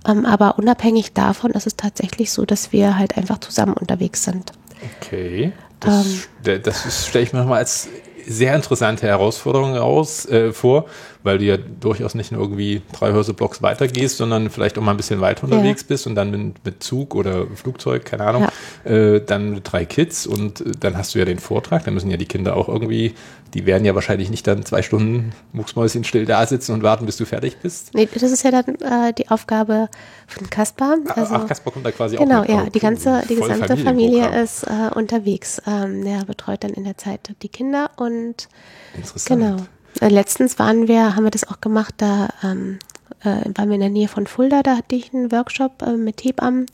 S2: Ähm, aber unabhängig davon ist es tatsächlich so, dass wir halt einfach zusammen unterwegs sind.
S1: Okay. Das, ähm, das stelle ich mir nochmal als sehr interessante Herausforderung raus, äh, vor, weil du ja durchaus nicht nur irgendwie drei Häuserblocks weitergehst, sondern vielleicht auch mal ein bisschen weiter unterwegs ja. bist und dann mit, mit, Zug oder Flugzeug, keine Ahnung, ja. äh, dann mit drei Kids und äh, dann hast du ja den Vortrag, dann müssen ja die Kinder auch irgendwie, die werden ja wahrscheinlich nicht dann zwei Stunden mucksmäuschen still da sitzen und warten, bis du fertig bist.
S2: Nee, das ist ja dann äh, die Aufgabe von Kaspar.
S1: Also, Ach, Kaspar kommt da quasi
S2: genau,
S1: auch
S2: Genau, ja, die ganze, die gesamte Familie ist äh, unterwegs. Ähm, der betreut dann in der Zeit die Kinder und
S1: Interessant.
S2: Genau. Äh, letztens waren wir, haben wir das auch gemacht, da ähm, äh, waren wir in der Nähe von Fulda, da hatte ich einen Workshop äh, mit Hebammen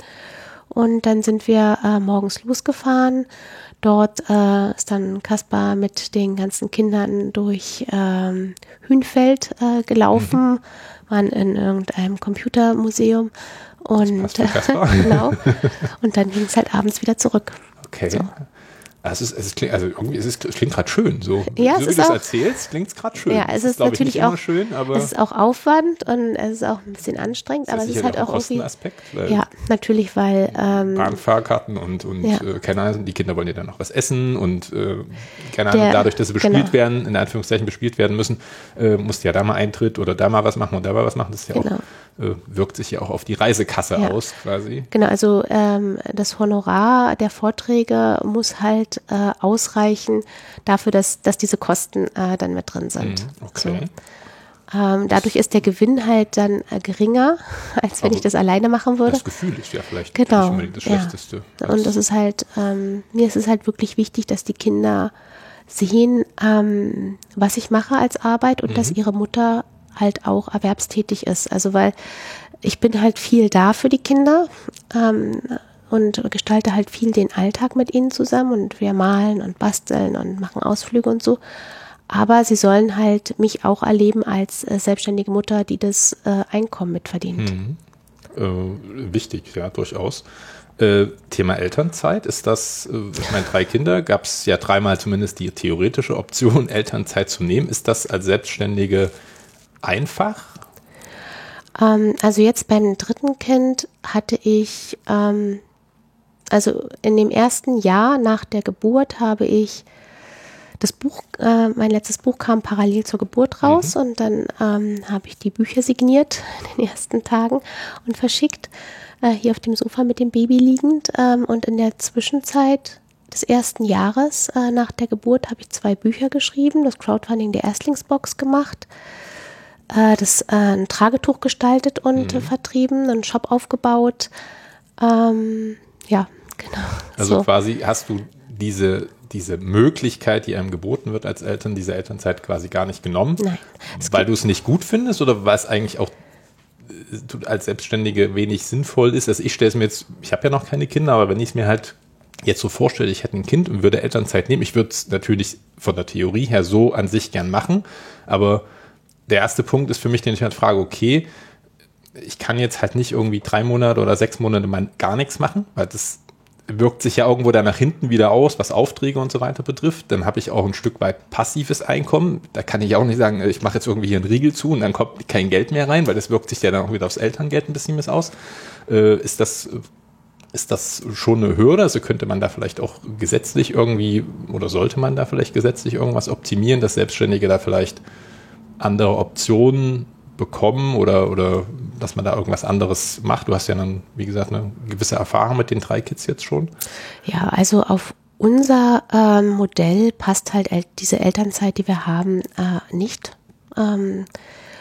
S2: und dann sind wir äh, morgens losgefahren. Dort äh, ist dann Kaspar mit den ganzen Kindern durch ähm, Hünfeld äh, gelaufen, mhm. waren in irgendeinem Computermuseum und genau. Und dann ging es halt abends wieder zurück.
S1: Okay. So. Es, ist, es, klingt, also irgendwie, es, ist, es klingt gerade schön. So,
S2: ja,
S1: so wie du es erzählst, klingt es gerade schön.
S2: Ja, es, ist, ist natürlich ich, auch schön, aber es ist auch Aufwand und es ist auch ein bisschen anstrengend, aber es ist halt auch irgendwie.
S1: Aspekt,
S2: ja, natürlich, weil
S1: ähm, Bahnfahrkarten und, und ja. äh, keine Ahnung, die Kinder wollen ja dann noch was essen und äh, keine Ahnung, Der, dadurch, dass sie bespielt genau. werden, in Anführungszeichen bespielt werden müssen, äh, musst du ja da mal Eintritt oder da mal was machen und da mal was machen. Das ist ja genau. auch äh, wirkt sich ja auch auf die Reisekasse ja. aus, quasi.
S2: Genau, also ähm, das Honorar der Vorträge muss halt äh, ausreichen dafür, dass, dass diese Kosten äh, dann mit drin sind.
S1: Mhm, okay.
S2: So. Ähm, dadurch ist der Gewinn halt dann äh, geringer, als wenn Aber ich das alleine machen würde. Das
S1: Gefühl ist ja vielleicht
S2: genau,
S1: nicht unbedingt das ja. Schlechteste.
S2: Und das ist halt, ähm, mir ist es halt wirklich wichtig, dass die Kinder sehen, ähm, was ich mache als Arbeit und mhm. dass ihre Mutter halt auch erwerbstätig ist. Also weil ich bin halt viel da für die Kinder ähm, und gestalte halt viel den Alltag mit ihnen zusammen und wir malen und basteln und machen Ausflüge und so. Aber sie sollen halt mich auch erleben als äh, selbstständige Mutter, die das äh, Einkommen mitverdient.
S1: Mhm. Äh, wichtig, ja, durchaus. Äh, Thema Elternzeit, ist das, äh, ich meine, drei Kinder, gab es ja dreimal zumindest die theoretische Option, Elternzeit zu nehmen. Ist das als Selbstständige einfach?
S2: Ähm, also jetzt beim dritten Kind hatte ich, ähm, also in dem ersten Jahr nach der Geburt habe ich das Buch, äh, mein letztes Buch kam parallel zur Geburt raus mhm. und dann ähm, habe ich die Bücher signiert in den ersten Tagen und verschickt, äh, hier auf dem Sofa mit dem Baby liegend. Ähm, und in der Zwischenzeit des ersten Jahres äh, nach der Geburt habe ich zwei Bücher geschrieben, das Crowdfunding der Erstlingsbox gemacht äh, das äh, ein Tragetuch gestaltet und mhm. vertrieben, einen Shop aufgebaut. Ähm, ja, genau.
S1: Also so. quasi hast du diese diese Möglichkeit, die einem geboten wird als Eltern, diese Elternzeit quasi gar nicht genommen,
S2: Nein,
S1: weil du es nicht gut findest oder weil es eigentlich auch äh, als Selbstständige wenig sinnvoll ist. Also ich stelle es mir jetzt, ich habe ja noch keine Kinder, aber wenn ich es mir halt jetzt so vorstelle, ich hätte ein Kind und würde Elternzeit nehmen, ich würde es natürlich von der Theorie her so an sich gern machen, aber der erste Punkt ist für mich, den ich halt frage, okay, ich kann jetzt halt nicht irgendwie drei Monate oder sechs Monate mal gar nichts machen, weil das wirkt sich ja irgendwo dann nach hinten wieder aus, was Aufträge und so weiter betrifft. Dann habe ich auch ein Stück weit passives Einkommen. Da kann ich auch nicht sagen, ich mache jetzt irgendwie hier einen Riegel zu und dann kommt kein Geld mehr rein, weil das wirkt sich ja dann auch wieder aufs Elterngeld ein bisschen mis aus. Äh, ist das ist das schon eine Hürde? Also könnte man da vielleicht auch gesetzlich irgendwie oder sollte man da vielleicht gesetzlich irgendwas optimieren, dass Selbstständige da vielleicht andere Optionen bekommen oder, oder dass man da irgendwas anderes macht? Du hast ja dann, wie gesagt, eine gewisse Erfahrung mit den drei Kids jetzt schon.
S2: Ja, also auf unser ähm, Modell passt halt diese Elternzeit, die wir haben, äh, nicht. Ähm,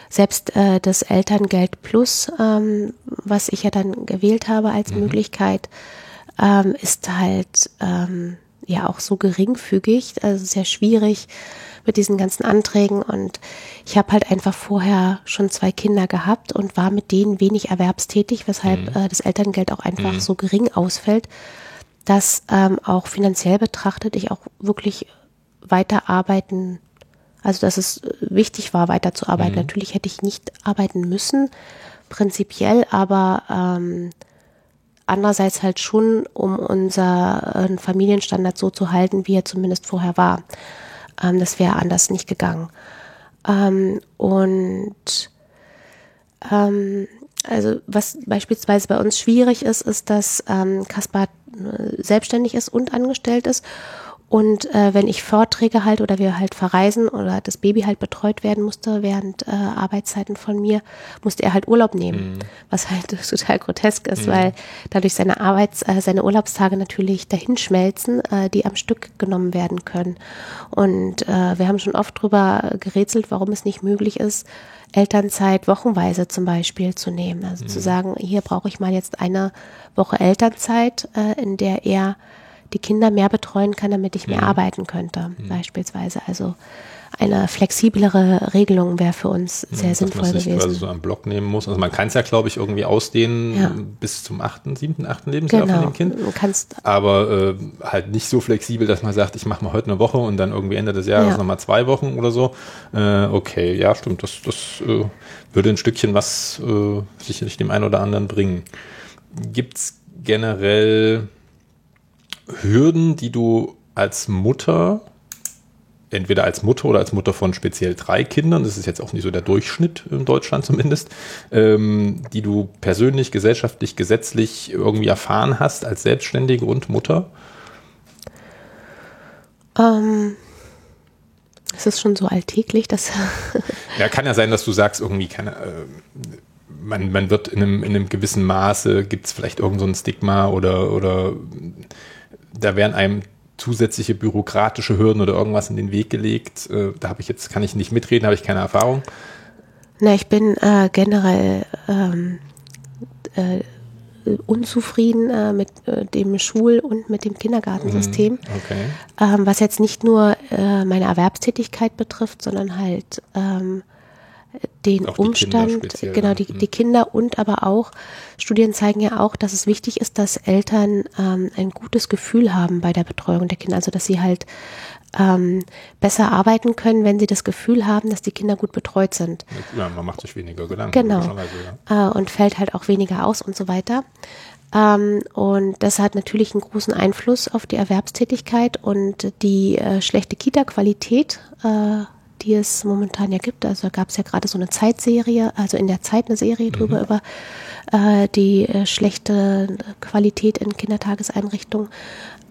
S2: selbst äh, das Elterngeld Plus, ähm, was ich ja dann gewählt habe als mhm. Möglichkeit, ähm, ist halt ähm, ja auch so geringfügig, also sehr schwierig mit diesen ganzen Anträgen und ich habe halt einfach vorher schon zwei Kinder gehabt und war mit denen wenig erwerbstätig, weshalb mhm. äh, das Elterngeld auch einfach mhm. so gering ausfällt, dass ähm, auch finanziell betrachtet ich auch wirklich weiter arbeiten, also dass es wichtig war, weiterzuarbeiten. Mhm. Natürlich hätte ich nicht arbeiten müssen, prinzipiell, aber ähm, andererseits halt schon, um unseren Familienstandard so zu halten, wie er zumindest vorher war. Ähm, das wäre anders nicht gegangen. Ähm, und ähm, also was beispielsweise bei uns schwierig ist, ist, dass ähm, Kaspar äh, selbstständig ist und angestellt ist und äh, wenn ich Vorträge halt oder wir halt verreisen oder das Baby halt betreut werden musste während äh, Arbeitszeiten von mir, musste er halt Urlaub nehmen, mhm. was halt total grotesk ist, mhm. weil dadurch seine Arbeits-, äh, seine Urlaubstage natürlich dahinschmelzen, äh, die am Stück genommen werden können. Und äh, wir haben schon oft drüber gerätselt, warum es nicht möglich ist, Elternzeit wochenweise zum Beispiel zu nehmen. Also mhm. zu sagen, hier brauche ich mal jetzt eine Woche Elternzeit, äh, in der er die Kinder mehr betreuen kann, damit ich mehr mhm. arbeiten könnte, mhm. beispielsweise. Also eine flexiblere Regelung wäre für uns sehr ja, sinnvoll dass man gewesen.
S1: quasi so einen Block nehmen muss. Also man kann es ja, glaube ich, irgendwie ausdehnen ja. bis zum achten, siebten, achten Lebensjahr genau. von dem Kind. Du kannst Aber äh, halt nicht so flexibel, dass man sagt, ich mache mal heute eine Woche und dann irgendwie Ende des Jahres ja. nochmal zwei Wochen oder so. Äh, okay, ja, stimmt. Das, das äh, würde ein Stückchen was äh, sicherlich dem einen oder anderen bringen. Gibt es generell Hürden, die du als Mutter, entweder als Mutter oder als Mutter von speziell drei Kindern, das ist jetzt auch nicht so der Durchschnitt in Deutschland zumindest, ähm, die du persönlich, gesellschaftlich, gesetzlich irgendwie erfahren hast als Selbstständige und Mutter?
S2: Ähm, es ist schon so alltäglich, dass.
S1: ja, kann ja sein, dass du sagst, irgendwie keine. Äh, man, man wird in einem, in einem gewissen Maße, gibt es vielleicht irgend so ein Stigma oder, oder da werden einem zusätzliche bürokratische Hürden oder irgendwas in den Weg gelegt. Äh, da habe ich jetzt, kann ich nicht mitreden, habe ich keine Erfahrung.
S2: Na, ich bin äh, generell ähm, äh, unzufrieden äh, mit äh, dem Schul- und mit dem Kindergartensystem. Mhm, okay. Ähm, was jetzt nicht nur äh, meine Erwerbstätigkeit betrifft, sondern halt ähm, den auch Umstand, die genau, die, die Kinder und aber auch, Studien zeigen ja auch, dass es wichtig ist, dass Eltern ähm, ein gutes Gefühl haben bei der Betreuung der Kinder, also dass sie halt ähm, besser arbeiten können, wenn sie das Gefühl haben, dass die Kinder gut betreut sind.
S1: Ja, man macht sich weniger Gedanken.
S2: Genau. Ja. Äh, und fällt halt auch weniger aus und so weiter. Ähm, und das hat natürlich einen großen Einfluss auf die Erwerbstätigkeit und die äh, schlechte Kita-Qualität äh, die es momentan ja gibt. Also gab es ja gerade so eine Zeitserie, also in der Zeit eine Serie mhm. drüber über äh, die äh, schlechte Qualität in Kindertageseinrichtungen.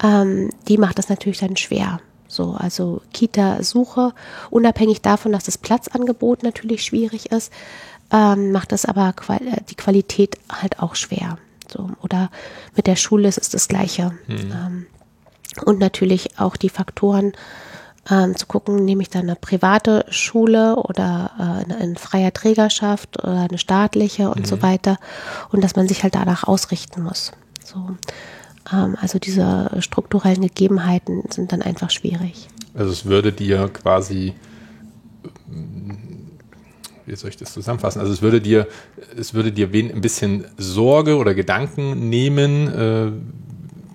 S2: Ähm, die macht das natürlich dann schwer. So, also Kita-Suche, unabhängig davon, dass das Platzangebot natürlich schwierig ist, ähm, macht das aber qual äh, die Qualität halt auch schwer. So, oder mit der Schule ist es das Gleiche. Mhm. Ähm, und natürlich auch die Faktoren, ähm, zu gucken, nehme ich da eine private Schule oder äh, eine, eine freier Trägerschaft oder eine staatliche und mhm. so weiter und dass man sich halt danach ausrichten muss. So. Ähm, also diese strukturellen Gegebenheiten sind dann einfach schwierig.
S1: Also es würde dir quasi wie soll ich das zusammenfassen? Also es würde dir, es würde dir ein bisschen Sorge oder Gedanken nehmen, äh,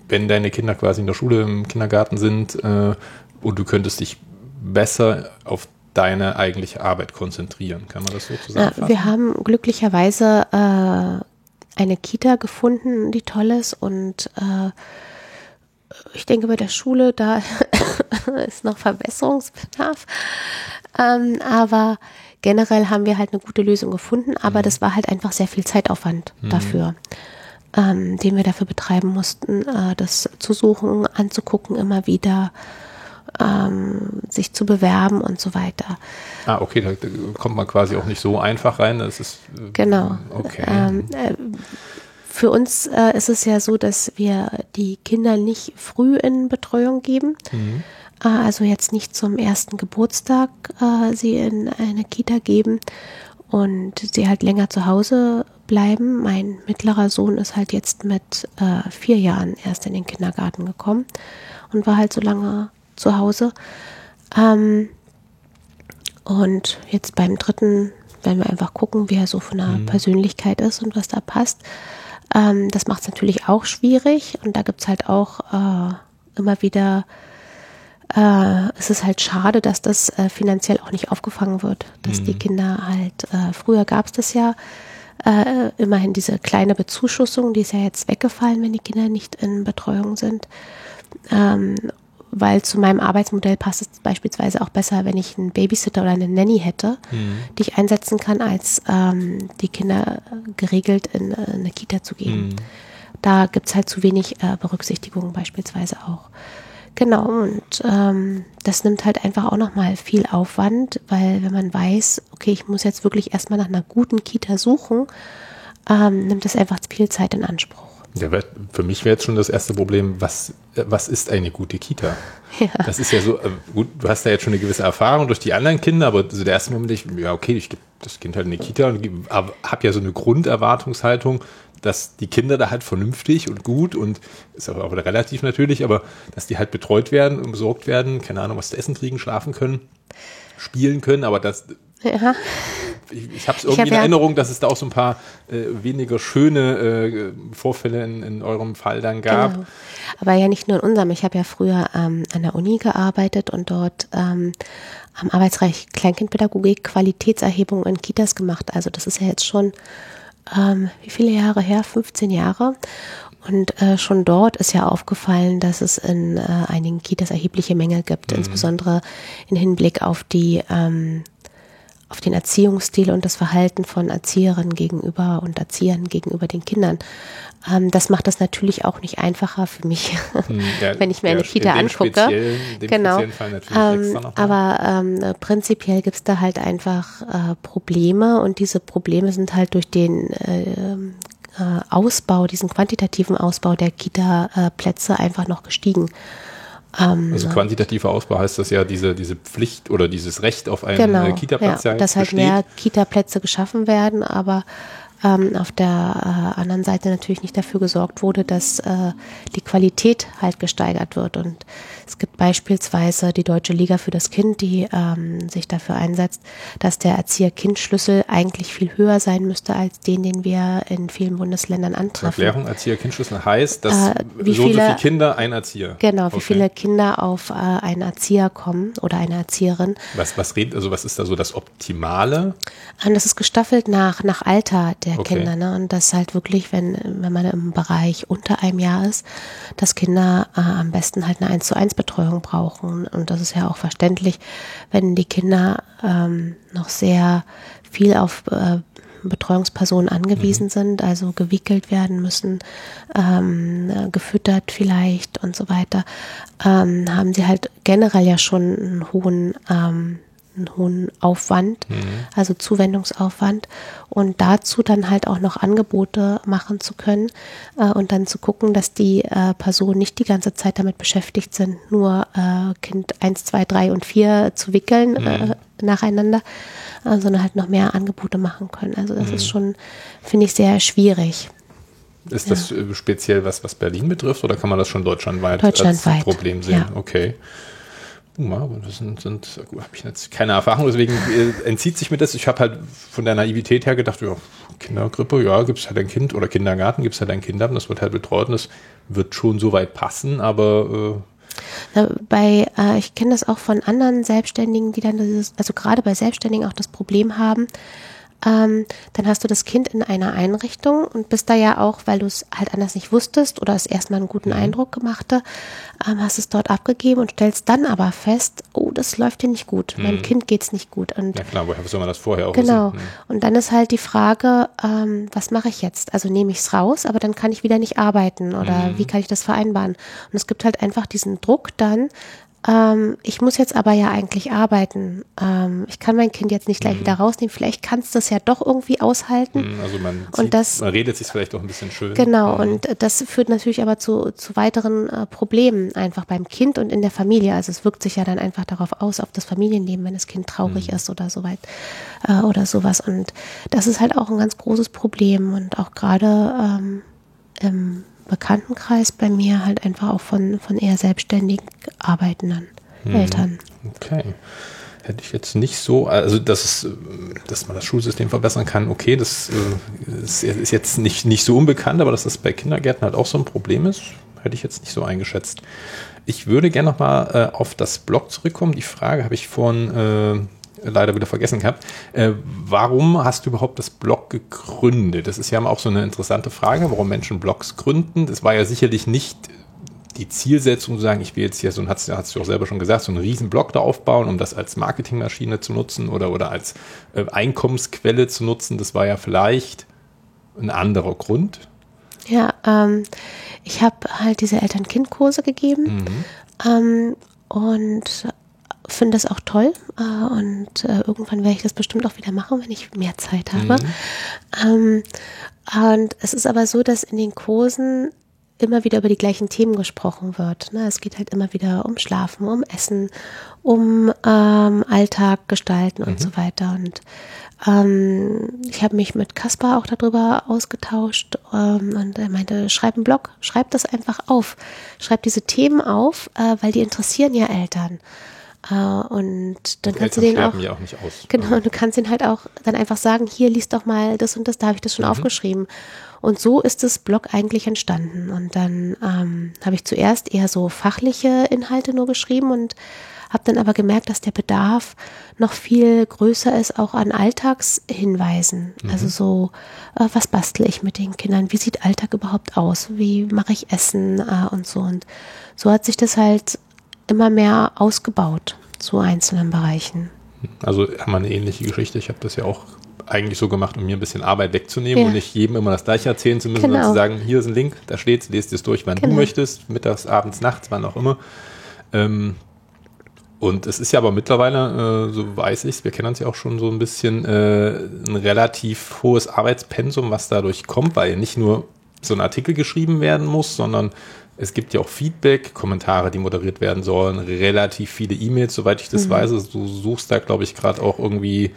S1: wenn deine Kinder quasi in der Schule, im Kindergarten sind, äh, und du könntest dich besser auf deine eigentliche Arbeit konzentrieren. Kann man das so zusammenfassen?
S2: Wir haben glücklicherweise äh, eine Kita gefunden, die toll ist und äh, ich denke, bei der Schule, da ist noch Verbesserungsbedarf. Ähm, aber generell haben wir halt eine gute Lösung gefunden, aber mhm. das war halt einfach sehr viel Zeitaufwand mhm. dafür, ähm, den wir dafür betreiben mussten, äh, das zu suchen, anzugucken, immer wieder ähm, sich zu bewerben und so weiter.
S1: Ah, okay, da, da, kommt man quasi auch nicht so einfach rein. Das ist
S2: äh, genau. Okay. Ähm, äh, für uns äh, ist es ja so, dass wir die Kinder nicht früh in Betreuung geben. Mhm. Äh, also jetzt nicht zum ersten Geburtstag äh, sie in eine Kita geben und sie halt länger zu Hause bleiben. Mein mittlerer Sohn ist halt jetzt mit äh, vier Jahren erst in den Kindergarten gekommen und war halt so lange zu Hause. Ähm, und jetzt beim dritten werden wir einfach gucken, wie er so von der mhm. Persönlichkeit ist und was da passt. Ähm, das macht es natürlich auch schwierig und da gibt es halt auch äh, immer wieder, äh, es ist halt schade, dass das äh, finanziell auch nicht aufgefangen wird, dass mhm. die Kinder halt, äh, früher gab es das ja, äh, immerhin diese kleine Bezuschussung, die ist ja jetzt weggefallen, wenn die Kinder nicht in Betreuung sind. Ähm, weil zu meinem Arbeitsmodell passt es beispielsweise auch besser, wenn ich einen Babysitter oder eine Nanny hätte, mhm. die ich einsetzen kann, als ähm, die Kinder geregelt in äh, eine Kita zu geben. Mhm. Da gibt es halt zu wenig äh, Berücksichtigung beispielsweise auch. Genau, und ähm, das nimmt halt einfach auch nochmal viel Aufwand, weil wenn man weiß, okay, ich muss jetzt wirklich erstmal nach einer guten Kita suchen, ähm, nimmt das einfach viel Zeit in Anspruch.
S1: Ja, für mich wäre jetzt schon das erste Problem, was, was ist eine gute Kita? Ja. Das ist ja so, äh, gut, du hast da jetzt schon eine gewisse Erfahrung durch die anderen Kinder, aber so der erste Moment, ich, ja, okay, ich gebe das Kind halt in die Kita und habe ja so eine Grunderwartungshaltung, dass die Kinder da halt vernünftig und gut und ist aber auch relativ natürlich, aber dass die halt betreut werden und besorgt werden, keine Ahnung, was zu essen kriegen, schlafen können, spielen können, aber das, ja ich, ich habe es irgendwie hab in Erinnerung, dass es da auch so ein paar äh, weniger schöne äh, Vorfälle in, in eurem Fall dann gab. Genau.
S2: Aber ja nicht nur in unserem. Ich habe ja früher ähm, an der Uni gearbeitet und dort ähm, am Arbeitsreich Kleinkindpädagogik Qualitätserhebung in Kitas gemacht. Also das ist ja jetzt schon ähm, wie viele Jahre her? 15 Jahre. Und äh, schon dort ist ja aufgefallen, dass es in äh, einigen Kitas erhebliche Mängel gibt, mhm. insbesondere in Hinblick auf die ähm, auf den Erziehungsstil und das Verhalten von Erzieherinnen gegenüber und Erziehern gegenüber den Kindern. Ähm, das macht das natürlich auch nicht einfacher für mich, hm, ja, wenn ich mir eine Kita angucke. genau. Ähm, aber ähm, prinzipiell gibt es da halt einfach äh, Probleme und diese Probleme sind halt durch den äh, äh Ausbau, diesen quantitativen Ausbau der Kita-Plätze einfach noch gestiegen.
S1: Ähm, also quantitativer Ausbau heißt das ja diese, diese Pflicht oder dieses Recht auf einen genau, äh, Kita-Platz.
S2: Ja, dass halt besteht. mehr Kita-Plätze geschaffen werden, aber ähm, auf der äh, anderen Seite natürlich nicht dafür gesorgt wurde, dass äh, die Qualität halt gesteigert wird. Und es gibt beispielsweise die Deutsche Liga für das Kind, die ähm, sich dafür einsetzt, dass der Erzieher-Kind-Schlüssel eigentlich viel höher sein müsste als den, den wir in vielen Bundesländern antreffen.
S1: Erklärung, Erzieher-Kind-Schlüssel heißt, dass äh, wie so, viele, so viele Kinder ein Erzieher.
S2: Genau, okay. wie viele Kinder auf äh, einen Erzieher kommen oder eine Erzieherin.
S1: Was, was redet, also was ist da so das Optimale?
S2: Und das ist gestaffelt nach, nach Alter der okay. Kinder. Ne? Und das halt wirklich, wenn, wenn man im Bereich unter einem Jahr ist, dass Kinder äh, am besten halt eine 1 zu 1 Betreuung brauchen. Und das ist ja auch verständlich, wenn die Kinder ähm, noch sehr viel auf äh, Betreuungspersonen angewiesen mhm. sind, also gewickelt werden müssen, ähm, gefüttert vielleicht und so weiter, ähm, haben sie halt generell ja schon einen hohen ähm, einen hohen Aufwand, mhm. also Zuwendungsaufwand und dazu dann halt auch noch Angebote machen zu können äh, und dann zu gucken, dass die äh, Personen nicht die ganze Zeit damit beschäftigt sind, nur äh, Kind 1, 2, 3 und 4 zu wickeln mhm. Äh, nacheinander, äh, sondern halt noch mehr Angebote machen können. Also das mhm. ist schon, finde ich, sehr schwierig.
S1: Ist ja. das äh, speziell was, was Berlin betrifft oder kann man das schon deutschlandweit,
S2: deutschlandweit
S1: als Problem sehen? Ja. Okay. Ja, das sind, sind habe ich jetzt keine Erfahrung, deswegen äh, entzieht sich mir das. Ich habe halt von der Naivität her gedacht, ja, Kindergrippe, ja, gibt es halt ein Kind oder Kindergarten, gibt es halt ein Kind das wird halt betreut und das wird schon so weit passen, aber
S2: äh, bei, äh, ich kenne das auch von anderen Selbstständigen, die dann dieses, also gerade bei Selbstständigen auch das Problem haben, ähm, dann hast du das Kind in einer Einrichtung und bist da ja auch, weil du es halt anders nicht wusstest oder es erstmal einen guten mhm. Eindruck gemachte, ähm, hast es dort abgegeben und stellst dann aber fest, oh, das läuft dir nicht gut. Mhm. Meinem Kind geht's nicht gut. Und
S1: ja klar, woher soll man das vorher auch
S2: Genau. Wissen? Mhm. Und dann ist halt die Frage, ähm, was mache ich jetzt? Also nehme ich es raus, aber dann kann ich wieder nicht arbeiten oder mhm. wie kann ich das vereinbaren? Und es gibt halt einfach diesen Druck dann, ähm, ich muss jetzt aber ja eigentlich arbeiten. Ähm, ich kann mein Kind jetzt nicht gleich mhm. wieder rausnehmen. Vielleicht kannst du es ja doch irgendwie aushalten.
S1: Mhm, also man,
S2: und zieht, das,
S1: man redet sich vielleicht auch ein bisschen schön.
S2: Genau, mhm. und das führt natürlich aber zu, zu weiteren äh, Problemen einfach beim Kind und in der Familie. Also es wirkt sich ja dann einfach darauf aus, auf das Familienleben, wenn das Kind traurig mhm. ist oder so weit äh, oder sowas. Und das ist halt auch ein ganz großes Problem und auch gerade ähm, im Bekanntenkreis bei mir halt einfach auch von, von eher selbstständig arbeitenden hm. Eltern.
S1: Okay. Hätte ich jetzt nicht so, also dass, es, dass man das Schulsystem verbessern kann, okay, das äh, ist jetzt nicht, nicht so unbekannt, aber dass das bei Kindergärten halt auch so ein Problem ist, hätte ich jetzt nicht so eingeschätzt. Ich würde gerne nochmal äh, auf das Blog zurückkommen. Die Frage habe ich vorhin äh, leider wieder vergessen gehabt. Äh, warum hast du überhaupt das Blog gegründet? Das ist ja auch so eine interessante Frage, warum Menschen Blogs gründen. Das war ja sicherlich nicht die Zielsetzung zu sagen, ich will jetzt hier so, und hast, hast du auch selber schon gesagt, so einen riesen Blog da aufbauen, um das als Marketingmaschine zu nutzen oder, oder als äh, Einkommensquelle zu nutzen. Das war ja vielleicht ein anderer Grund.
S2: Ja, ähm, ich habe halt diese Eltern-Kind-Kurse gegeben mhm. ähm, und finde das auch toll äh, und äh, irgendwann werde ich das bestimmt auch wieder machen, wenn ich mehr Zeit habe. Mhm. Ähm, und es ist aber so, dass in den Kursen immer wieder über die gleichen Themen gesprochen wird. Ne? Es geht halt immer wieder um Schlafen, um Essen, um ähm, Alltag gestalten und mhm. so weiter. Und ähm, ich habe mich mit Kaspar auch darüber ausgetauscht ähm, und er meinte, schreib einen Blog, schreib das einfach auf. Schreib diese Themen auf, äh, weil die interessieren ja Eltern. Äh, und dann kannst du den auch,
S1: ja auch nicht aus.
S2: Genau, du kannst den halt auch dann einfach sagen, hier liest doch mal das und das, da habe ich das schon mhm. aufgeschrieben. Und so ist das Blog eigentlich entstanden. Und dann ähm, habe ich zuerst eher so fachliche Inhalte nur geschrieben und habe dann aber gemerkt, dass der Bedarf noch viel größer ist, auch an Alltagshinweisen. Mhm. Also so, äh, was bastle ich mit den Kindern? Wie sieht Alltag überhaupt aus? Wie mache ich Essen äh, und so? Und so hat sich das halt immer mehr ausgebaut zu einzelnen Bereichen.
S1: Also haben wir eine ähnliche Geschichte. Ich habe das ja auch eigentlich so gemacht, um mir ein bisschen Arbeit wegzunehmen ja. und nicht jedem immer das gleiche erzählen zu müssen, genau. sondern zu sagen, hier ist ein Link, da steht lest es durch, wann genau. du möchtest, mittags, abends, nachts, wann auch immer. Ähm, und es ist ja aber mittlerweile, äh, so weiß ich es, wir kennen uns ja auch schon so ein bisschen, äh, ein relativ hohes Arbeitspensum, was dadurch kommt, weil nicht nur so ein Artikel geschrieben werden muss, sondern es gibt ja auch Feedback, Kommentare, die moderiert werden sollen, relativ viele E-Mails, soweit ich das mhm. weiß. Also du suchst da, glaube ich, gerade auch irgendwie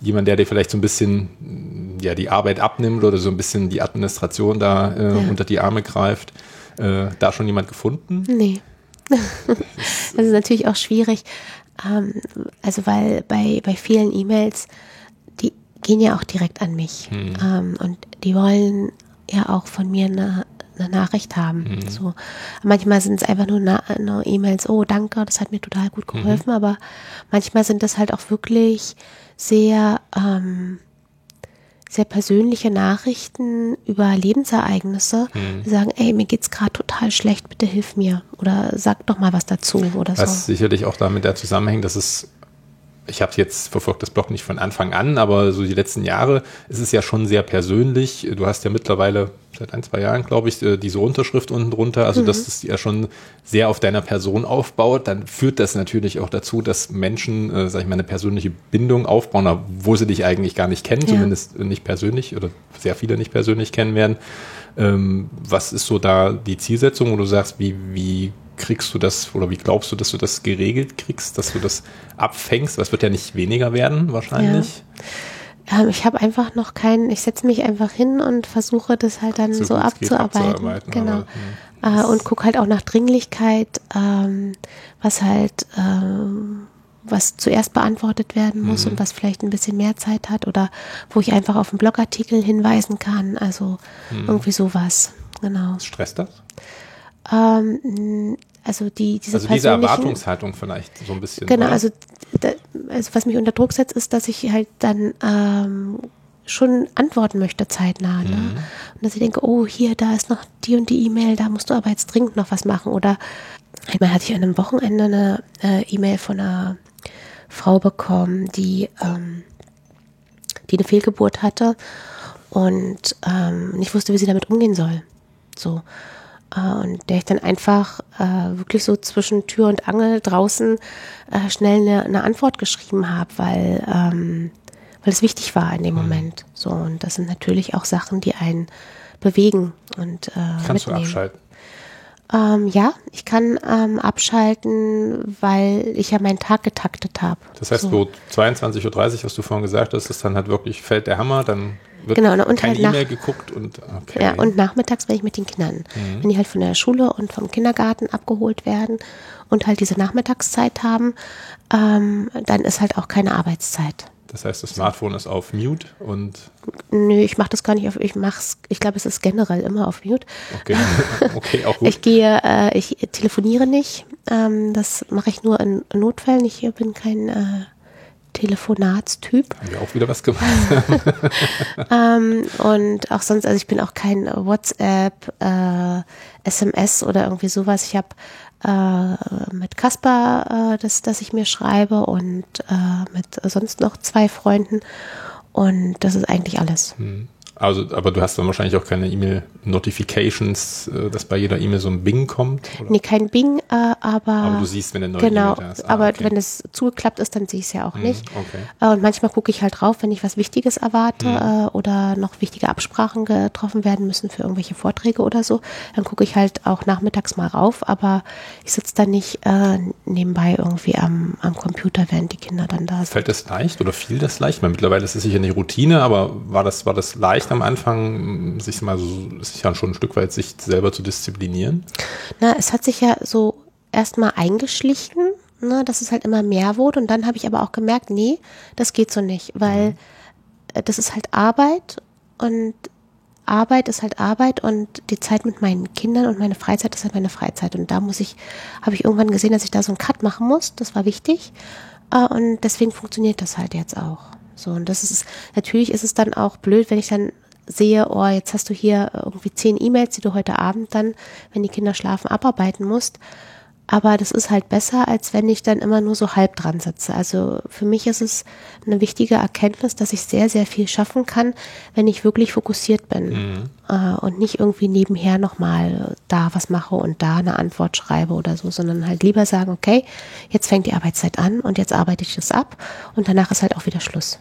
S1: jemand, der dir vielleicht so ein bisschen ja, die Arbeit abnimmt oder so ein bisschen die Administration da äh, ja. unter die Arme greift. Äh, da schon jemand gefunden?
S2: Nee. das ist natürlich auch schwierig. Ähm, also weil bei, bei vielen E-Mails, die gehen ja auch direkt an mich. Hm. Ähm, und die wollen ja auch von mir eine eine Nachricht haben. Mhm. So. Manchmal sind es einfach nur, E-Mails, oh danke, das hat mir total gut mhm. geholfen, mhm. aber manchmal sind das halt auch wirklich sehr, ähm, sehr persönliche Nachrichten über Lebensereignisse, mhm. die sagen, ey, mir geht's gerade total schlecht, bitte hilf mir oder sag doch mal was dazu oder was so.
S1: Was sicherlich auch damit der zusammenhängt, dass es ich habe jetzt verfolgt das Blog nicht von Anfang an, aber so die letzten Jahre ist es ja schon sehr persönlich. Du hast ja mittlerweile seit ein, zwei Jahren, glaube ich, äh, diese Unterschrift unten drunter, also mhm. dass es ja schon sehr auf deiner Person aufbaut, dann führt das natürlich auch dazu, dass Menschen, äh, sag ich mal, eine persönliche Bindung aufbauen, obwohl sie dich eigentlich gar nicht kennen, ja. zumindest nicht persönlich oder sehr viele nicht persönlich kennen werden. Ähm, was ist so da die Zielsetzung, wo du sagst, wie, wie kriegst du das oder wie glaubst du, dass du das geregelt kriegst, dass du das abfängst? Das wird ja nicht weniger werden wahrscheinlich.
S2: Ja. Ähm, ich habe einfach noch keinen, ich setze mich einfach hin und versuche das halt dann so, so abzuarbeiten. abzuarbeiten. Genau. Aber, hm. äh, und gucke halt auch nach Dringlichkeit, ähm, was halt ähm, was zuerst beantwortet werden muss mhm. und was vielleicht ein bisschen mehr Zeit hat oder wo ich einfach auf einen Blogartikel hinweisen kann. Also mhm. irgendwie sowas. Genau.
S1: Stresst das?
S2: Ähm, also die diese
S1: Also diese Erwartungshaltung vielleicht so ein bisschen.
S2: Genau, also, da, also was mich unter Druck setzt, ist, dass ich halt dann ähm, schon antworten möchte zeitnah. Ne?
S1: Mhm.
S2: Und dass ich denke, oh, hier, da ist noch die und die E-Mail, da musst du aber jetzt dringend noch was machen. Oder einmal hatte ich an einem Wochenende eine äh, E-Mail von einer Frau bekommen, die, ähm, die eine Fehlgeburt hatte und ähm, nicht wusste, wie sie damit umgehen soll. So. Äh, und der ich dann einfach äh, wirklich so zwischen Tür und Angel draußen äh, schnell eine, eine Antwort geschrieben habe, weil, ähm, weil es wichtig war in dem Moment. So, und das sind natürlich auch Sachen, die einen bewegen und äh,
S1: Kannst du
S2: mitnehmen.
S1: abschalten.
S2: Ähm, ja, ich kann ähm, abschalten, weil ich ja meinen Tag getaktet habe.
S1: Das heißt,
S2: so.
S1: so 22.30 Uhr, was du vorhin gesagt hast, ist dann halt wirklich, fällt der Hammer, dann wird
S2: Genau, und
S1: keine
S2: halt nach-
S1: geguckt und okay.
S2: Ja, und nachmittags, wenn ich mit den Kindern,
S1: Mhm.
S2: wenn die halt von der Schule und vom Kindergarten abgeholt werden und halt diese Nachmittagszeit haben, ähm, dann ist halt auch keine Arbeitszeit.
S1: das heißt, das Smartphone ist auf Mute und
S2: Nö, ich mache das gar nicht auf, ich mach's, ich glaube, es ist generell immer auf Mute.
S1: okay, okay, auch gut.
S2: Ich gehe, äh, ich telefoniere nicht, ähm, das mache ich nur in Notfällen. Ich bin kein äh, Telefonatstyp.
S1: Haben wir auch wieder was gemacht.
S2: Ähm, und auch sonst, also ich bin auch kein WhatsApp, äh, SMS oder irgendwie sowas. Ich habe äh, mit Kasper äh, das, das ich mir schreibe und äh, mit sonst noch zwei Freunden. Und das ist eigentlich alles.
S1: Also, aber du hast dann wahrscheinlich auch keine E-Mail-Notifications, äh, dass bei jeder E-Mail so ein Bing kommt. Oder?
S2: Nee, kein Bing, äh, aber.
S1: Aber du siehst, wenn eine neue
S2: Genau,
S1: E-Mail da ist. Ah,
S2: aber
S1: okay.
S2: wenn es zugeklappt ist, dann sehe ich es ja auch nicht.
S1: okay.
S2: Äh, Und manchmal gucke ich halt drauf, wenn ich was Wichtiges erwarte
S1: Mhm.
S2: oder noch wichtige Absprachen getroffen werden müssen für irgendwelche Vorträge oder so. Dann gucke ich halt auch nachmittags mal rauf, aber ich sitze da nicht äh, nebenbei irgendwie am, am Computer, während die Kinder dann da sind.
S1: Fällt das leicht oder fiel das leicht? Ich meine, mittlerweile ist es sicher nicht Routine, aber war das, war das leicht am Anfang, sich mal so, sich schon ein Stück weit sich selber zu disziplinieren?
S2: Na, es hat sich ja so erstmal eingeschlichen, ne, dass es halt immer mehr wurde. Und dann habe ich aber auch gemerkt, nee, das geht so nicht, weil äh, das ist halt Arbeit und Arbeit ist halt Arbeit und die Zeit mit meinen Kindern und meine Freizeit ist halt meine Freizeit. Und da muss ich, habe ich irgendwann gesehen, dass ich da so einen Cut machen muss. Das war wichtig. Äh, Und deswegen funktioniert das halt jetzt auch. So, und das ist, natürlich ist es dann auch blöd, wenn ich dann sehe, oh, jetzt hast du hier irgendwie zehn E-Mails, die du heute Abend dann, wenn die Kinder schlafen, abarbeiten musst. Aber das ist halt besser, als wenn ich dann immer nur so halb dran sitze. Also für mich ist es eine wichtige Erkenntnis, dass ich sehr, sehr viel schaffen kann, wenn ich wirklich fokussiert bin äh, und nicht irgendwie nebenher nochmal da was mache und da eine Antwort schreibe oder so, sondern halt lieber sagen, okay, jetzt fängt die Arbeitszeit an und jetzt arbeite ich das ab und danach ist halt auch wieder Schluss.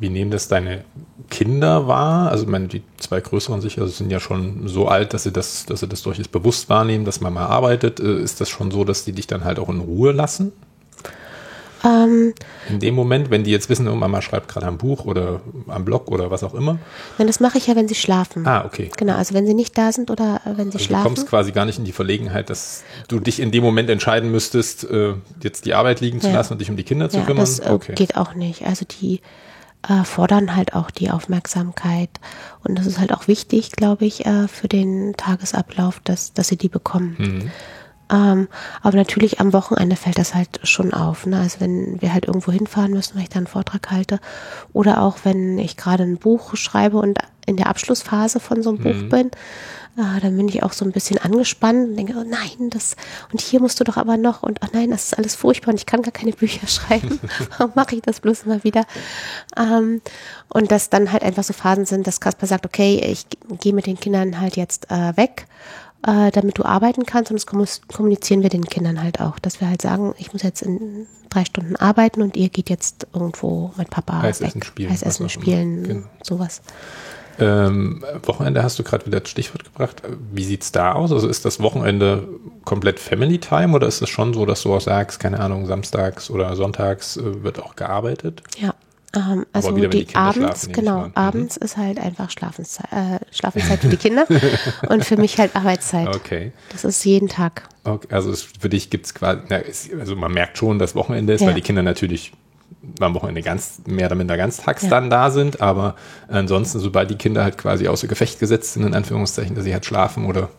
S1: Wie nehmen das deine Kinder wahr? Also, ich meine, die zwei größeren sicher sind ja schon so alt, dass sie das, dass sie das durchaus bewusst wahrnehmen, dass man mal arbeitet. Äh, Ist das schon so, dass die dich dann halt auch in Ruhe lassen?
S2: Ähm,
S1: In dem Moment, wenn die jetzt wissen, oh, Mama schreibt gerade am Buch oder am Blog oder was auch immer.
S2: Nein, das mache ich ja, wenn sie schlafen.
S1: Ah, okay.
S2: Genau, also wenn sie nicht da sind oder äh, wenn sie
S1: Also du
S2: schlafen.
S1: kommst quasi gar nicht in die Verlegenheit, dass du dich in dem Moment entscheiden müsstest, äh, jetzt die Arbeit liegen zu
S2: Ja.
S1: lassen und dich um die Kinder zu
S2: ja,
S1: kümmern.
S2: das äh, geht auch nicht. Also die äh, fordern halt auch die Aufmerksamkeit. Und das ist halt auch wichtig, glaube ich, äh, für den Tagesablauf, dass, dass sie die bekommen.
S1: Mhm.
S2: Ähm, aber natürlich am Wochenende fällt das halt schon auf. Ne? Also wenn wir halt irgendwo hinfahren müssen, weil ich da einen Vortrag halte. Oder auch wenn ich gerade ein Buch schreibe und in der Abschlussphase von so einem Buch bin, äh, dann bin ich auch so ein bisschen angespannt und denke, oh nein, das und hier musst du doch aber noch und oh nein, das ist alles furchtbar und ich kann gar keine Bücher schreiben. Warum mache ich das bloß immer wieder? Ähm, und dass dann halt einfach so Phasen sind, dass Kasper sagt, okay, ich gehe mit den Kindern halt jetzt äh, weg äh, damit du arbeiten kannst und das kommu- kommunizieren wir den Kindern halt auch, dass wir halt sagen, ich muss jetzt in drei Stunden arbeiten und ihr geht jetzt irgendwo mit Papa
S1: Eisessen
S2: weg.
S1: spielen, immer.
S2: spielen,
S1: Genau.
S2: sowas.
S1: Ähm, Wochenende hast du gerade wieder das Stichwort gebracht. Wie sieht's da aus? Also ist das Wochenende komplett Family Time oder ist es schon so, dass du auch sagst, keine Ahnung, samstags oder sonntags äh, wird auch gearbeitet?
S2: Ja. Ähm, also
S1: wieder, die
S2: die, abends,
S1: schlafen,
S2: genau.
S1: Mhm.
S2: abends ist halt einfach Schlafenszeit, äh, Schlafenszeit für die Kinder und für mich halt Arbeitszeit.
S1: Okay.
S2: Das ist jeden Tag.
S1: okay. Also es, für dich gibt's quasi, na, es, also man merkt schon, dass Wochenende ist,
S2: Ja.
S1: weil die Kinder natürlich am Wochenende ganz mehr oder minder ganztags
S2: Ja.
S1: dann da sind, aber ansonsten, sobald die Kinder halt quasi außer Gefecht gesetzt sind, in Anführungszeichen, dass sie halt schlafen oder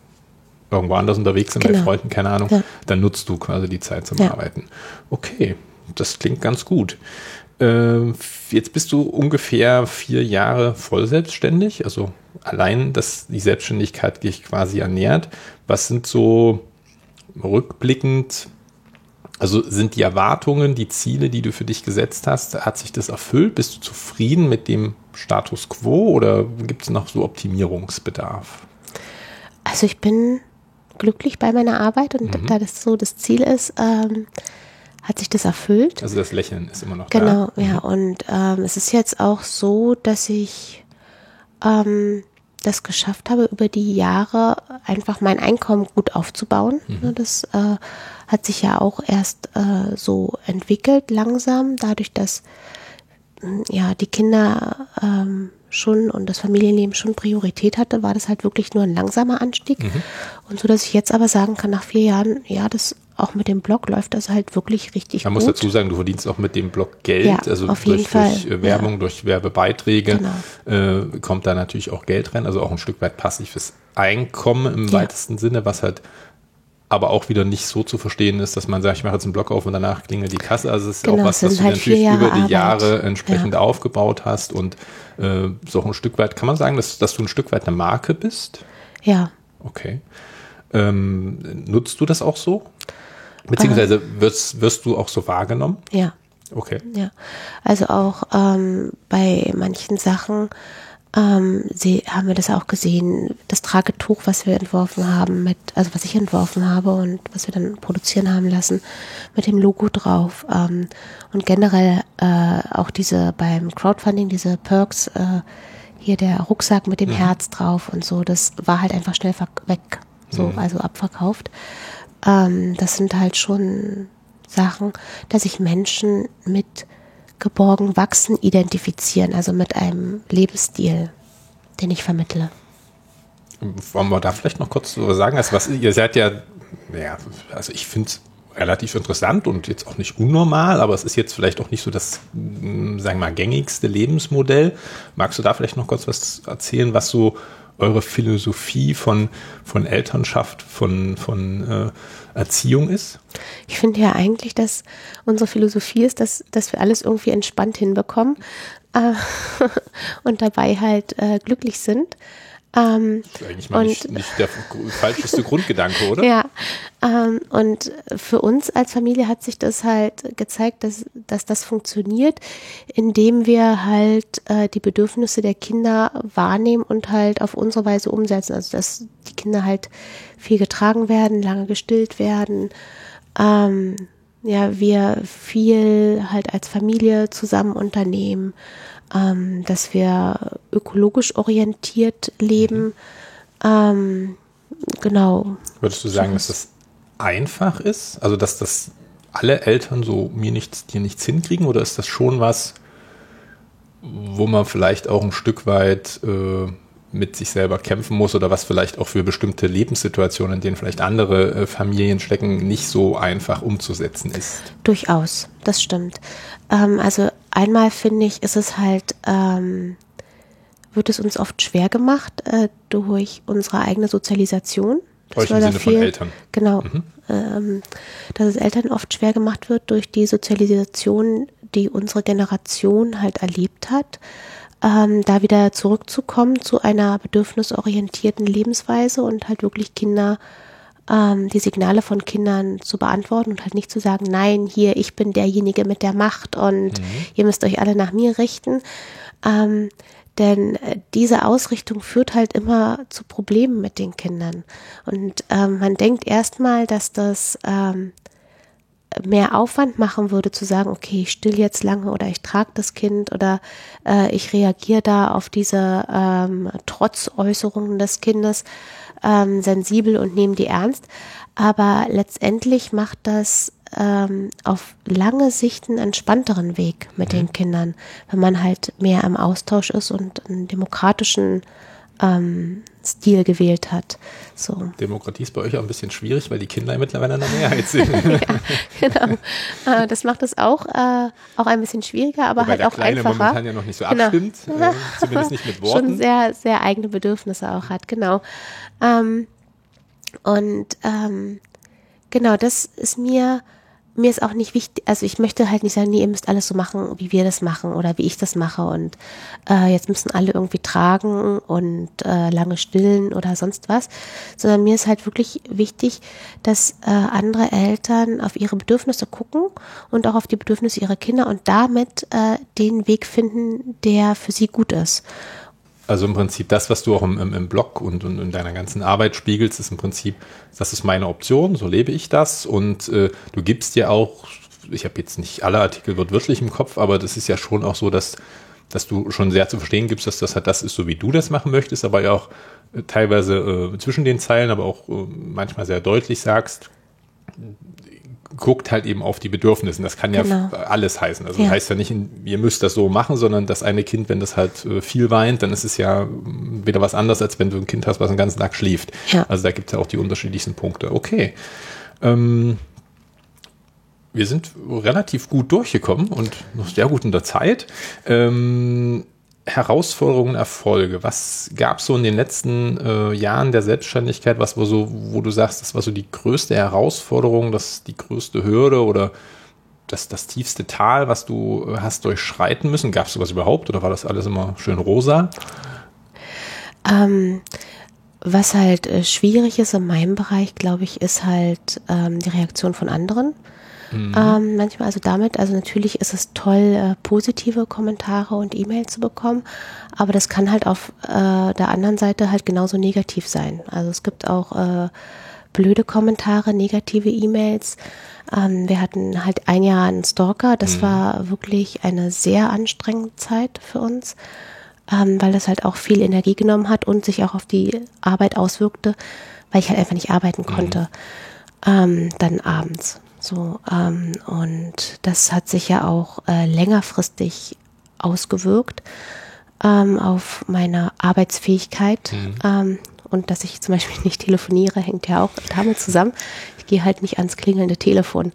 S1: irgendwo anders unterwegs sind, genau. bei Freunden, keine Ahnung, ja. dann nutzt du quasi die Zeit zum. Arbeiten. Okay, das klingt ganz gut. Ähm, jetzt bist du ungefähr vier Jahre voll selbstständig, also allein, dass die Selbstständigkeit dich quasi ernährt. Was sind so rückblickend, also sind die Erwartungen, die Ziele, die du für dich gesetzt hast, hat sich das erfüllt? Bist du zufrieden mit dem Status quo oder gibt es noch so Optimierungsbedarf?
S2: Also ich bin glücklich bei meiner Arbeit und mhm. da das so das Ziel ist, ähm, hat sich das erfüllt.
S1: Also das Lächeln ist immer noch
S2: genau,
S1: da.
S2: Genau, ja. Mhm. Und ähm, es ist jetzt auch so, dass ich ähm, das geschafft habe, über die Jahre einfach mein Einkommen gut aufzubauen. Mhm. Das äh, hat sich ja auch erst äh, so entwickelt langsam, dadurch, dass ja die Kinder ähm, schon und das Familienleben schon Priorität hatte, war das halt wirklich nur ein langsamer Anstieg. Mhm. Und so, dass ich jetzt aber sagen kann, nach vier Jahren, ja, das auch mit dem Blog läuft das halt wirklich richtig
S1: Man gut. Man muss dazu sagen, du verdienst auch mit dem Blog Geld,
S2: ja,
S1: also
S2: durch,
S1: durch, äh, Werbung, ja. durch Werbebeiträge genau. äh, kommt da natürlich auch Geld rein, also auch ein Stück weit passives Einkommen im ja. weitesten Sinne, was halt aber auch wieder nicht so zu verstehen ist, dass man sagt, ich mache jetzt einen Blog auf und danach klingelt die Kasse. Also es ist genau, auch was, was du halt natürlich über die Arbeit. Jahre entsprechend ja. aufgebaut hast und äh, so ein Stück weit, kann man sagen, dass, dass du ein Stück weit eine Marke bist?
S2: Ja.
S1: Okay. Ähm, nutzt du das auch so? Beziehungsweise wirst, wirst du auch so wahrgenommen?
S2: Ja.
S1: Okay.
S2: Ja. Also auch ähm, bei manchen Sachen ähm, sie haben wir das auch gesehen, das Tragetuch, was wir entworfen haben, mit, also was ich entworfen habe und was wir dann produzieren haben lassen, mit dem Logo drauf. Ähm, und generell äh, auch diese beim Crowdfunding, diese Perks, äh, hier der Rucksack mit dem mhm. Herz drauf und so, das war halt einfach schnell weg, so, mhm. also abverkauft. Ähm, das sind halt schon Sachen, dass sich Menschen mit geborgen wachsen identifizieren, also mit einem Lebensstil, den ich vermittle.
S1: Wollen wir da vielleicht noch kurz sagen, also was ihr seid ja, ja, also ich finde es relativ interessant und jetzt auch nicht unnormal, aber es ist jetzt vielleicht auch nicht so das, hm, sagen wir mal, gängigste Lebensmodell. Magst du da vielleicht noch kurz was erzählen, was so eure Philosophie von, von Elternschaft, von, von äh, Erziehung ist?
S2: Ich finde ja eigentlich, dass unsere Philosophie ist, dass, dass wir alles irgendwie entspannt hinbekommen äh, und dabei halt äh, glücklich sind.
S1: Ähm, das ist eigentlich mal und, nicht, nicht, der falscheste Grundgedanke, oder?
S2: Ja, ähm, und für uns als Familie hat sich das halt gezeigt, dass, dass das funktioniert, indem wir halt äh, die Bedürfnisse der Kinder wahrnehmen und halt auf unsere Weise umsetzen. Also dass die Kinder halt viel getragen werden, lange gestillt werden. Ähm, ja, wir viel halt als Familie zusammen unternehmen ähm, dass wir ökologisch orientiert leben. Mhm. Ähm, genau.
S1: Würdest du sagen, dass das einfach ist? Also, dass das alle Eltern so mir nichts, dir nichts hinkriegen? Oder ist das schon was, wo man vielleicht auch ein Stück weit äh, mit sich selber kämpfen muss oder was vielleicht auch für bestimmte Lebenssituationen, in denen vielleicht andere äh, Familien stecken, nicht so einfach umzusetzen ist?
S2: Durchaus, das stimmt. Ähm, also einmal finde ich, ist es halt, ähm, wird es uns oft schwer gemacht äh, durch unsere eigene Sozialisation.
S1: Euch im Sinne viel, von Eltern.
S2: Genau. Mhm. Ähm, dass es Eltern oft schwer gemacht wird durch die Sozialisation, die unsere Generation halt erlebt hat. Ähm, da wieder zurückzukommen zu einer bedürfnisorientierten Lebensweise und halt wirklich Kinder ähm, die Signale von Kindern zu beantworten und halt nicht zu sagen, nein, hier, ich bin derjenige mit der Macht und mhm. ihr müsst euch alle nach mir richten. Ähm, denn äh, diese Ausrichtung führt halt immer zu Problemen mit den Kindern. Und ähm, man denkt erstmal, dass das ähm, mehr Aufwand machen würde, zu sagen, okay, ich still jetzt lange oder ich trage das Kind oder äh, ich reagiere da auf diese ähm, Trotzäußerungen des Kindes ähm, sensibel und nehmen die ernst. Aber letztendlich macht das ähm, auf lange Sicht einen entspannteren Weg mit mhm. den Kindern, wenn man halt mehr im Austausch ist und einen demokratischen ähm, Stil gewählt hat. So.
S1: Demokratie ist bei euch auch ein bisschen schwierig, weil die Kinder mittlerweile in der Mehrheit sind. ja,
S2: genau. Äh, das macht es auch, äh, auch ein bisschen schwieriger, aber Wobei halt auch Kleine einfacher. momentan
S1: ja noch nicht so genau. abstimmt, äh, zumindest nicht mit Worten.
S2: Schon sehr, sehr eigene Bedürfnisse auch hat, genau. Ähm, Und ähm, genau, das ist mir mir ist auch nicht wichtig, also ich möchte halt nicht sagen, nee, ihr müsst alles so machen, wie wir das machen oder wie ich das mache und äh, jetzt müssen alle irgendwie tragen und äh, lange stillen oder sonst was, sondern mir ist halt wirklich wichtig, dass äh, andere Eltern auf ihre Bedürfnisse gucken und auch auf die Bedürfnisse ihrer Kinder und damit äh, den Weg finden, der für sie gut ist.
S1: Also im Prinzip das, was du auch im, im, im Blog und, und, in deiner ganzen Arbeit spiegelst, ist im Prinzip, das ist meine Option, so lebe ich das. Und äh, du gibst dir auch, ich habe jetzt nicht alle Artikel wortwörtlich im Kopf, aber das ist ja schon auch so, dass, dass du schon sehr zu verstehen gibst, dass das halt das ist, so wie du das machen möchtest, aber ja auch äh, teilweise äh, zwischen den Zeilen, aber auch äh, manchmal sehr deutlich sagst, guckt halt eben auf die Bedürfnisse. Das kann ja genau. alles heißen. Also ja. das heißt ja nicht, ihr müsst das so machen, sondern das eine Kind, wenn das halt äh, viel weint, dann ist es ja wieder was anderes, als wenn du ein Kind hast, was den ganzen Tag schläft. Ja. Also da gibt es ja auch die unterschiedlichsten Punkte. Okay. Ähm, wir sind relativ gut durchgekommen und noch sehr gut in der Zeit. Ähm, Herausforderungen, Erfolge? Was gab es so in den letzten äh, Jahren der Selbstständigkeit, was wo so, wo du sagst, das war so die größte Herausforderung, das die größte Hürde oder das, das tiefste Tal, was du äh, hast durchschreiten müssen? Gab es sowas überhaupt oder war das alles immer schön rosa?
S2: Ähm, was halt äh, schwierig ist in meinem Bereich, glaube ich, ist halt ähm, die Reaktion von anderen. Mhm. Ähm, manchmal also damit, also natürlich ist es toll, äh, positive Kommentare und E-Mails zu bekommen, aber das kann halt auf äh, der anderen Seite halt genauso negativ sein. Also es gibt auch äh, blöde Kommentare, negative E-Mails. Ähm, wir hatten halt ein Jahr einen Stalker, das mhm. war wirklich eine sehr anstrengende Zeit für uns. Ähm, weil das halt auch viel Energie genommen hat und sich auch auf die Arbeit auswirkte, weil ich halt einfach nicht arbeiten mhm. konnte. Mhm. Ähm, dann abends. So, ähm, und das hat sich ja auch äh, längerfristig ausgewirkt ähm, auf meine Arbeitsfähigkeit. Mhm. Ähm, und dass ich zum Beispiel nicht telefoniere, hängt ja auch damit zusammen. Ich gehe halt nicht ans klingelnde Telefon.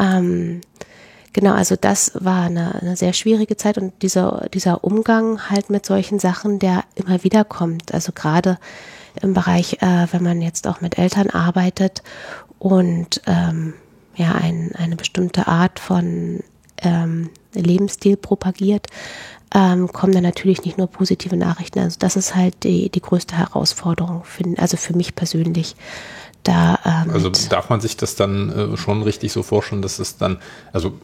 S2: Ähm, genau, also das war eine, eine, sehr schwierige Zeit und dieser, dieser Umgang halt mit solchen Sachen, der immer wieder kommt. Also gerade im Bereich, äh, wenn man jetzt auch mit Eltern arbeitet und ähm, ja ein, eine bestimmte Art von ähm, Lebensstil propagiert, ähm, kommen dann natürlich nicht nur positive Nachrichten. Also das ist halt die, die größte Herausforderung, für, also für mich persönlich. Da,
S1: ähm, also darf man sich das dann äh, schon richtig so vorstellen, dass es dann, also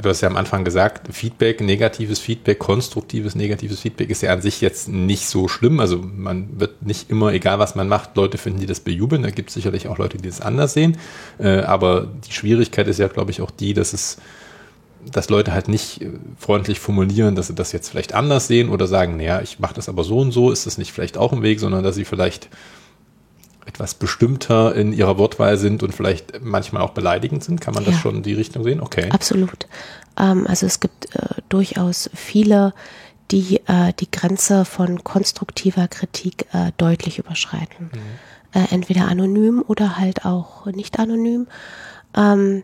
S1: du hast ja am Anfang gesagt, Feedback, negatives Feedback, konstruktives, negatives Feedback ist ja an sich jetzt nicht so schlimm. Also man wird nicht immer, egal was man macht, Leute finden, die das bejubeln. Da gibt es sicherlich auch Leute, die das anders sehen. Äh, aber die Schwierigkeit ist ja, glaube ich, auch die, dass es dass Leute halt nicht äh, freundlich formulieren, dass sie das jetzt vielleicht anders sehen oder sagen, naja, ich mache das aber so und so, ist das nicht vielleicht auch ein Weg, sondern dass sie vielleicht etwas bestimmter in ihrer Wortwahl sind und vielleicht manchmal auch beleidigend sind? Kann man das schon in die Richtung sehen? Okay.
S2: Absolut. Ähm, also es gibt äh, durchaus viele, die äh, die Grenze von konstruktiver Kritik äh, deutlich überschreiten. Mhm. Äh, entweder anonym oder halt auch nicht anonym. Ähm,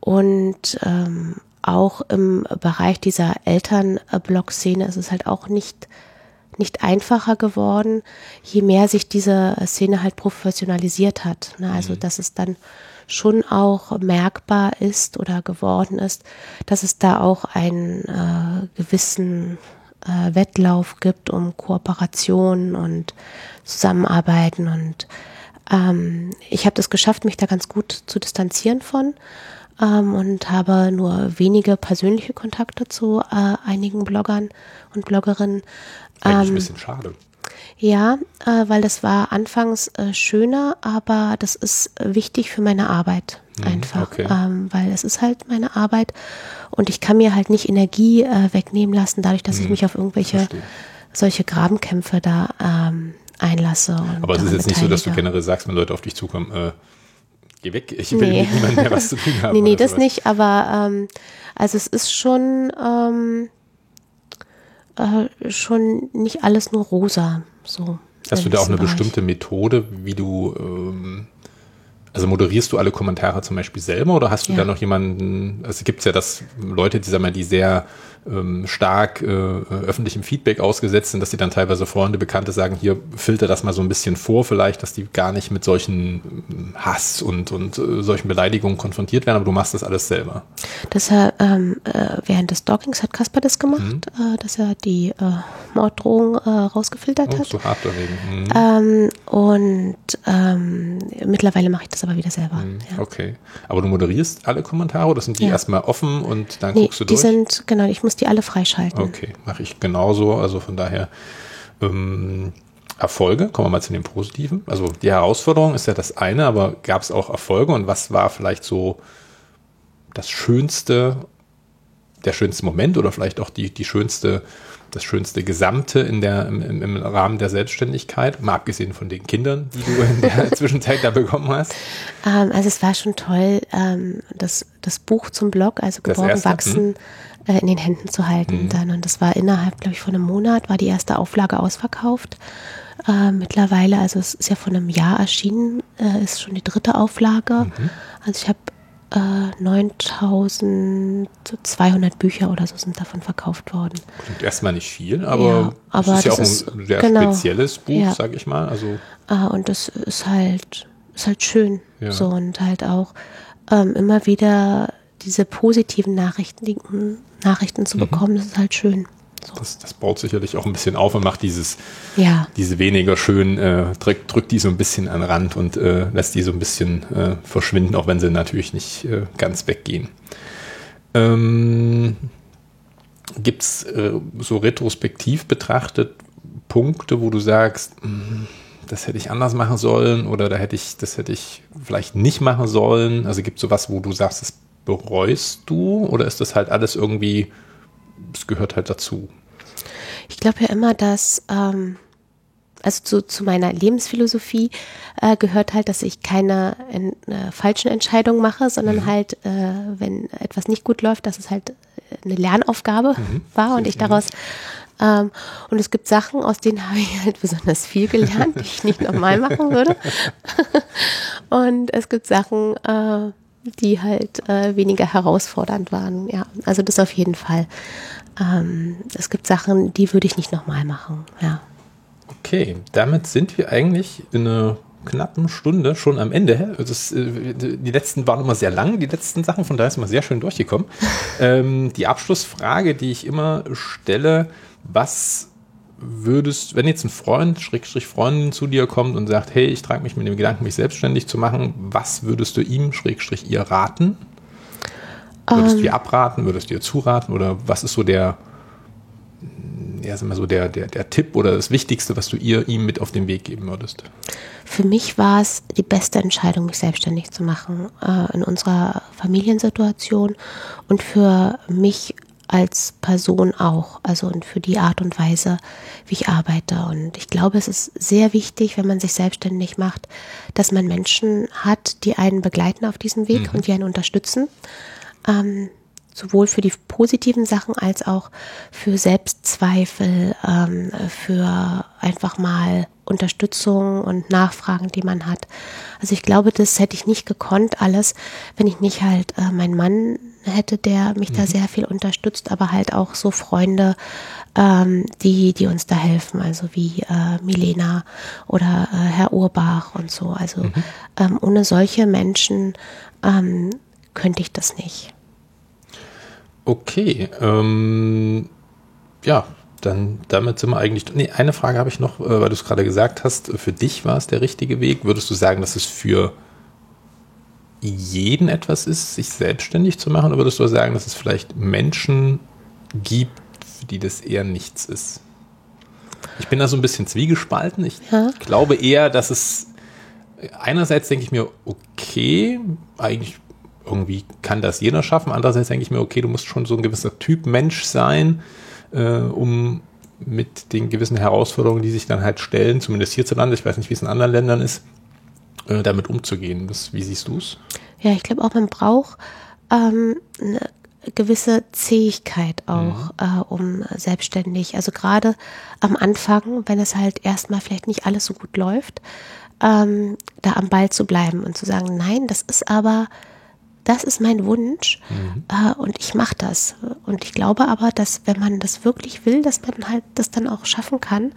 S2: und ähm, auch im Bereich dieser Elternblog-Szene ist es halt auch nicht nicht einfacher geworden, je mehr sich diese Szene halt professionalisiert hat. Ne? Also mhm. dass es dann schon auch merkbar ist oder geworden ist, dass es da auch einen äh, gewissen äh, Wettlauf gibt um Kooperation und Zusammenarbeiten und ähm, ich habe das geschafft, mich da ganz gut zu distanzieren von ähm, und habe nur wenige persönliche Kontakte zu äh, einigen Bloggern und Bloggerinnen.
S1: Eigentlich ähm, ein bisschen schade.
S2: Ja, äh, weil das war anfangs äh, schöner, aber das ist wichtig für meine Arbeit mhm, einfach, okay. ähm, weil es ist halt meine Arbeit und ich kann mir halt nicht Energie äh, wegnehmen lassen, dadurch, dass mhm. ich mich auf irgendwelche solche Grabenkämpfe da ähm, einlasse.
S1: aber es ist jetzt nicht so, dass du generell sagst, wenn Leute auf dich zukommen, äh, geh weg, ich will nee. mit niemandem mehr was zu tun haben.
S2: nee, nee, das sowas. nicht, aber ähm, also es ist schon ähm, äh, schon nicht alles nur rosa. So.
S1: Hast du da auch eine Bereich. bestimmte Methode, wie du, ähm, also moderierst du alle Kommentare zum Beispiel selber oder hast du ja. da noch jemanden, also gibt es ja das Leute, die sagen mal, die sehr ähm, stark äh, öffentlichem Feedback ausgesetzt sind, dass sie dann teilweise Freunde, Bekannte sagen, hier filter das mal so ein bisschen vor, vielleicht, dass die gar nicht mit solchen ähm, Hass und, und äh, solchen Beleidigungen konfrontiert werden, aber du machst das alles selber.
S2: Das er, ähm, äh, während des Stalkings hat Kasper das gemacht, mhm. äh, dass er die äh, Morddrohung äh, rausgefiltert oh, hat.
S1: So hart dagegen.
S2: Mhm. Ähm, und ähm, mittlerweile mache ich das aber wieder selber. Mhm.
S1: Ja. Okay. Aber du moderierst alle Kommentare oder sind die ja. erstmal offen und dann nee, guckst du
S2: durch?
S1: Die
S2: sind, genau, ich muss die alle freischalten.
S1: Okay, mache ich genauso. Also von daher ähm, Erfolge, kommen wir mal zu den positiven. Also die Herausforderung ist ja das eine, aber gab es auch Erfolge und was war vielleicht so das schönste, der schönste Moment oder vielleicht auch die, die schönste, das schönste Gesamte in der, im, im Rahmen der Selbstständigkeit, mal abgesehen von den Kindern, die du in der Zwischenzeit da bekommen hast?
S2: Ähm, also es war schon toll, ähm, das, das Buch zum Blog, also Geboren wachsen, hm äh, in den Händen zu halten mhm. dann. Und das war innerhalb, glaube ich, von einem Monat, war die erste Auflage ausverkauft. Äh, mittlerweile, also es ist ja von einem Jahr erschienen, äh, ist schon die dritte Auflage. Mhm. Also ich habe äh, 9200 Bücher oder so sind davon verkauft worden.
S1: Klingt erstmal nicht viel, aber, ja, aber das ist ja auch ein ist, sehr genau, spezielles Buch, ja. sag ich mal. Also
S2: äh, und das ist halt, ist halt schön. Ja. So und halt auch ähm, immer wieder diese positiven Nachrichten, Nachrichten zu mhm. bekommen, mhm. das ist halt schön.
S1: So. Das, das, baut sicherlich auch ein bisschen auf und macht dieses,
S2: ja.
S1: diese weniger schön, äh, drückt, drückt die so ein bisschen an den Rand und äh, lässt die so ein bisschen äh, verschwinden, auch wenn sie natürlich nicht äh, ganz weggehen. Ähm, Gibt es äh, so retrospektiv betrachtet Punkte, wo du sagst, hm, das hätte ich anders machen sollen oder da hätte ich, das hätte ich vielleicht nicht machen sollen? Also gibt es sowas, wo du sagst, das bereust du oder ist das halt alles irgendwie, es gehört halt dazu?
S2: Ich glaube ja immer, dass, ähm, also zu, zu meiner Lebensphilosophie äh, gehört halt, dass ich keine in, äh, falschen Entscheidungen mache, sondern mhm. halt, äh, wenn etwas nicht gut läuft, dass es halt eine Lernaufgabe mhm. war und ich daraus ähm, und es gibt Sachen, aus denen habe ich halt besonders viel gelernt, die ich nicht nochmal machen würde. und es gibt Sachen, äh, die halt äh, weniger herausfordernd waren. Ja, also das auf jeden Fall. Ähm, es gibt Sachen, die würde ich nicht nochmal machen. Ja.
S1: Okay, damit sind wir eigentlich in einer knappen Stunde schon am Ende. Das, äh, die letzten waren immer sehr lang, die letzten Sachen, von daher ist man sehr schön durchgekommen. ähm, die Abschlussfrage, die ich immer stelle, was würdest, wenn jetzt ein Freund, Schrägstrich Freundin zu dir kommt und sagt, hey, ich trage mich mit dem Gedanken, mich selbstständig zu machen, was würdest du ihm, Schrägstrich ihr raten? Würdest um. du ihr ähm. abraten, würdest du ihr zuraten oder was ist so der, ja, sag mal so der, der, der Tipp oder das Wichtigste, was du ihr, ihm mit auf den Weg geben würdest?
S2: Für mich war es die beste Entscheidung, mich selbstständig zu machen äh, in unserer Familiensituation und für mich als Person auch, also und für die Art und Weise, wie ich arbeite. Und ich glaube, es ist sehr wichtig, wenn man sich selbstständig macht, dass man Menschen hat, die einen begleiten auf diesem Weg mhm. und die einen unterstützen. Ähm, sowohl für die positiven Sachen als auch für Selbstzweifel, ähm, für einfach mal Unterstützung und Nachfragen, die man hat. Also ich glaube, das hätte ich nicht gekonnt alles, wenn ich nicht halt äh, meinen Mann hätte, der mich mhm. da sehr viel unterstützt, aber halt auch so Freunde, ähm, die, die uns da helfen, also wie äh, Milena oder äh, Herr Urbach und so. Also mhm. ähm, ohne solche Menschen ähm, könnte ich das nicht.
S1: Okay, ähm, ja, dann damit sind wir eigentlich. Nee, eine Frage habe ich noch, äh, weil du es gerade gesagt hast. Für dich war es der richtige Weg. Würdest du sagen, dass es für jeden etwas ist, sich selbstständig zu machen? Oder würdest du sagen, dass es vielleicht Menschen gibt, für die das eher nichts ist? Ich bin da so ein bisschen zwiegespalten. Ich ja. glaube eher, dass es einerseits denke ich mir, okay, eigentlich irgendwie kann das jeder schaffen. Andererseits denke ich mir, okay, du musst schon so ein gewisser Typ Mensch sein, äh, um mit den gewissen Herausforderungen, die sich dann halt stellen, zumindest hierzulande, ich weiß nicht, wie es in anderen Ländern ist, äh, damit umzugehen. Das, wie siehst du es?
S2: Ja, ich glaube auch, man braucht ähm, eine gewisse Zähigkeit auch, mhm. äh, um selbstständig, also gerade am Anfang, wenn es halt erstmal vielleicht nicht alles so gut läuft, ähm, da am Ball zu bleiben und zu sagen, nein, das ist aber das ist mein Wunsch mhm. äh, und ich mache das. Und ich glaube aber, dass wenn man das wirklich will, dass man halt das dann auch schaffen kann.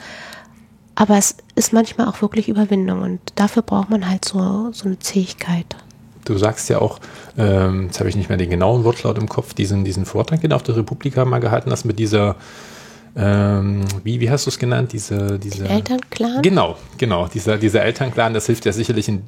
S2: Aber es ist manchmal auch wirklich Überwindung und dafür braucht man halt so, so eine Zähigkeit.
S1: Du sagst ja auch, ähm, jetzt habe ich nicht mehr den genauen Wortlaut im Kopf, diesen, diesen Vortrag, den auf der Republika mal gehalten hast, mit dieser, ähm, wie, wie hast du es genannt? Diese, diese
S2: Elternclan?
S1: Genau, genau, dieser, dieser Elternclan, das hilft ja sicherlich in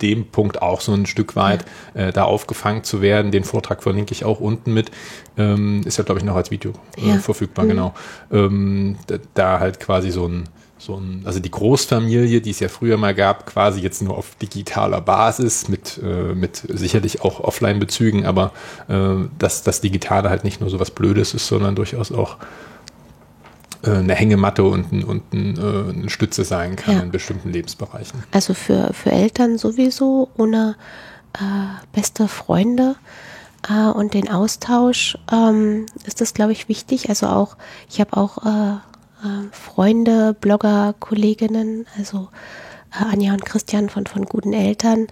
S1: dem Punkt auch so ein Stück weit äh, da aufgefangen zu werden. Den Vortrag verlinke ich auch unten mit. Ähm, ist ja, glaube ich, noch als Video äh, ja. verfügbar, mhm. genau. Ähm, da, da, halt quasi so ein, so ein, also die Großfamilie, die es ja früher mal gab, quasi jetzt nur auf digitaler Basis mit, äh, mit sicherlich auch Offline-Bezügen, aber äh, dass das Digitale halt nicht nur so was Blödes ist, sondern durchaus auch eine Hängematte und, ein, und ein, äh, eine Stütze sein kann ja. in bestimmten Lebensbereichen.
S2: Also für, für Eltern sowieso ohne äh, beste Freunde äh, und den Austausch ähm, ist das, glaube ich, wichtig. Also auch, ich habe auch äh, äh, Freunde, Blogger, Kolleginnen, also Anja und Christian von, von guten Eltern,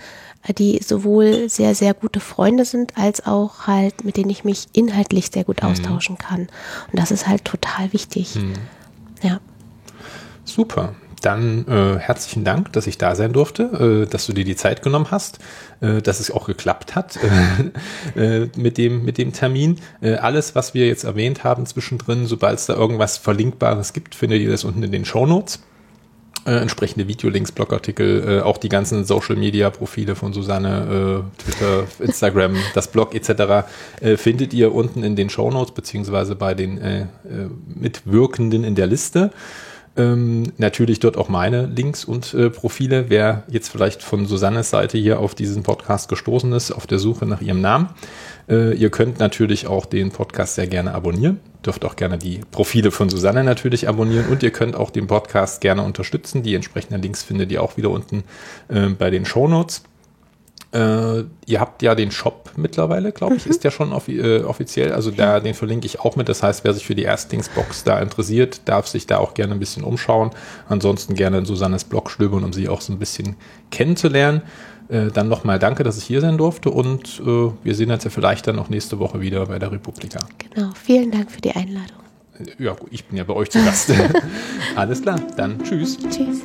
S2: die sowohl sehr, sehr gute Freunde sind, als auch halt, mit denen ich mich inhaltlich sehr gut mhm. austauschen kann. Und das ist halt total wichtig. Mhm. Ja.
S1: Super. Dann äh, herzlichen Dank, dass ich da sein durfte, äh, dass du dir die Zeit genommen hast, äh, dass es auch geklappt hat äh, mit, dem, mit dem Termin. Äh, alles, was wir jetzt erwähnt haben zwischendrin, sobald es da irgendwas Verlinkbares gibt, findet ihr das unten in den Show Notes äh, entsprechende Videolinks, Blogartikel, äh, auch die ganzen Social Media Profile von Susanne, äh, Twitter, Instagram, das Blog etc. Äh, findet ihr unten in den Show Notes beziehungsweise bei den äh, äh, Mitwirkenden in der Liste. Ähm, natürlich dort auch meine Links und äh, Profile. Wer jetzt vielleicht von Susannes Seite hier auf diesen Podcast gestoßen ist, auf der Suche nach ihrem Namen. Äh, ihr könnt natürlich auch den Podcast sehr gerne abonnieren. Dürft auch gerne die Profile von Susanne natürlich abonnieren und ihr könnt auch den Podcast gerne unterstützen. Die entsprechenden Links findet ihr auch wieder unten äh, bei den Show Notes. Äh, ihr habt ja den Shop mittlerweile, glaube ich, mhm. ist ja schon offi äh, offiziell. Also da, den verlinke ich auch mit. Das heißt, wer sich für die Erstlingsbox da interessiert, darf sich da auch gerne ein bisschen umschauen. Ansonsten gerne in Susannes Blog stöbern, um sie auch so ein bisschen kennenzulernen. Äh, dann nochmal danke, dass ich hier sein durfte und äh, wir sehen uns ja vielleicht dann noch nächste Woche wieder bei der Republika.
S2: Genau, vielen Dank für die Einladung.
S1: Ja, ich bin ja bei euch zu Gast. Alles klar, dann tschüss. Tschüss.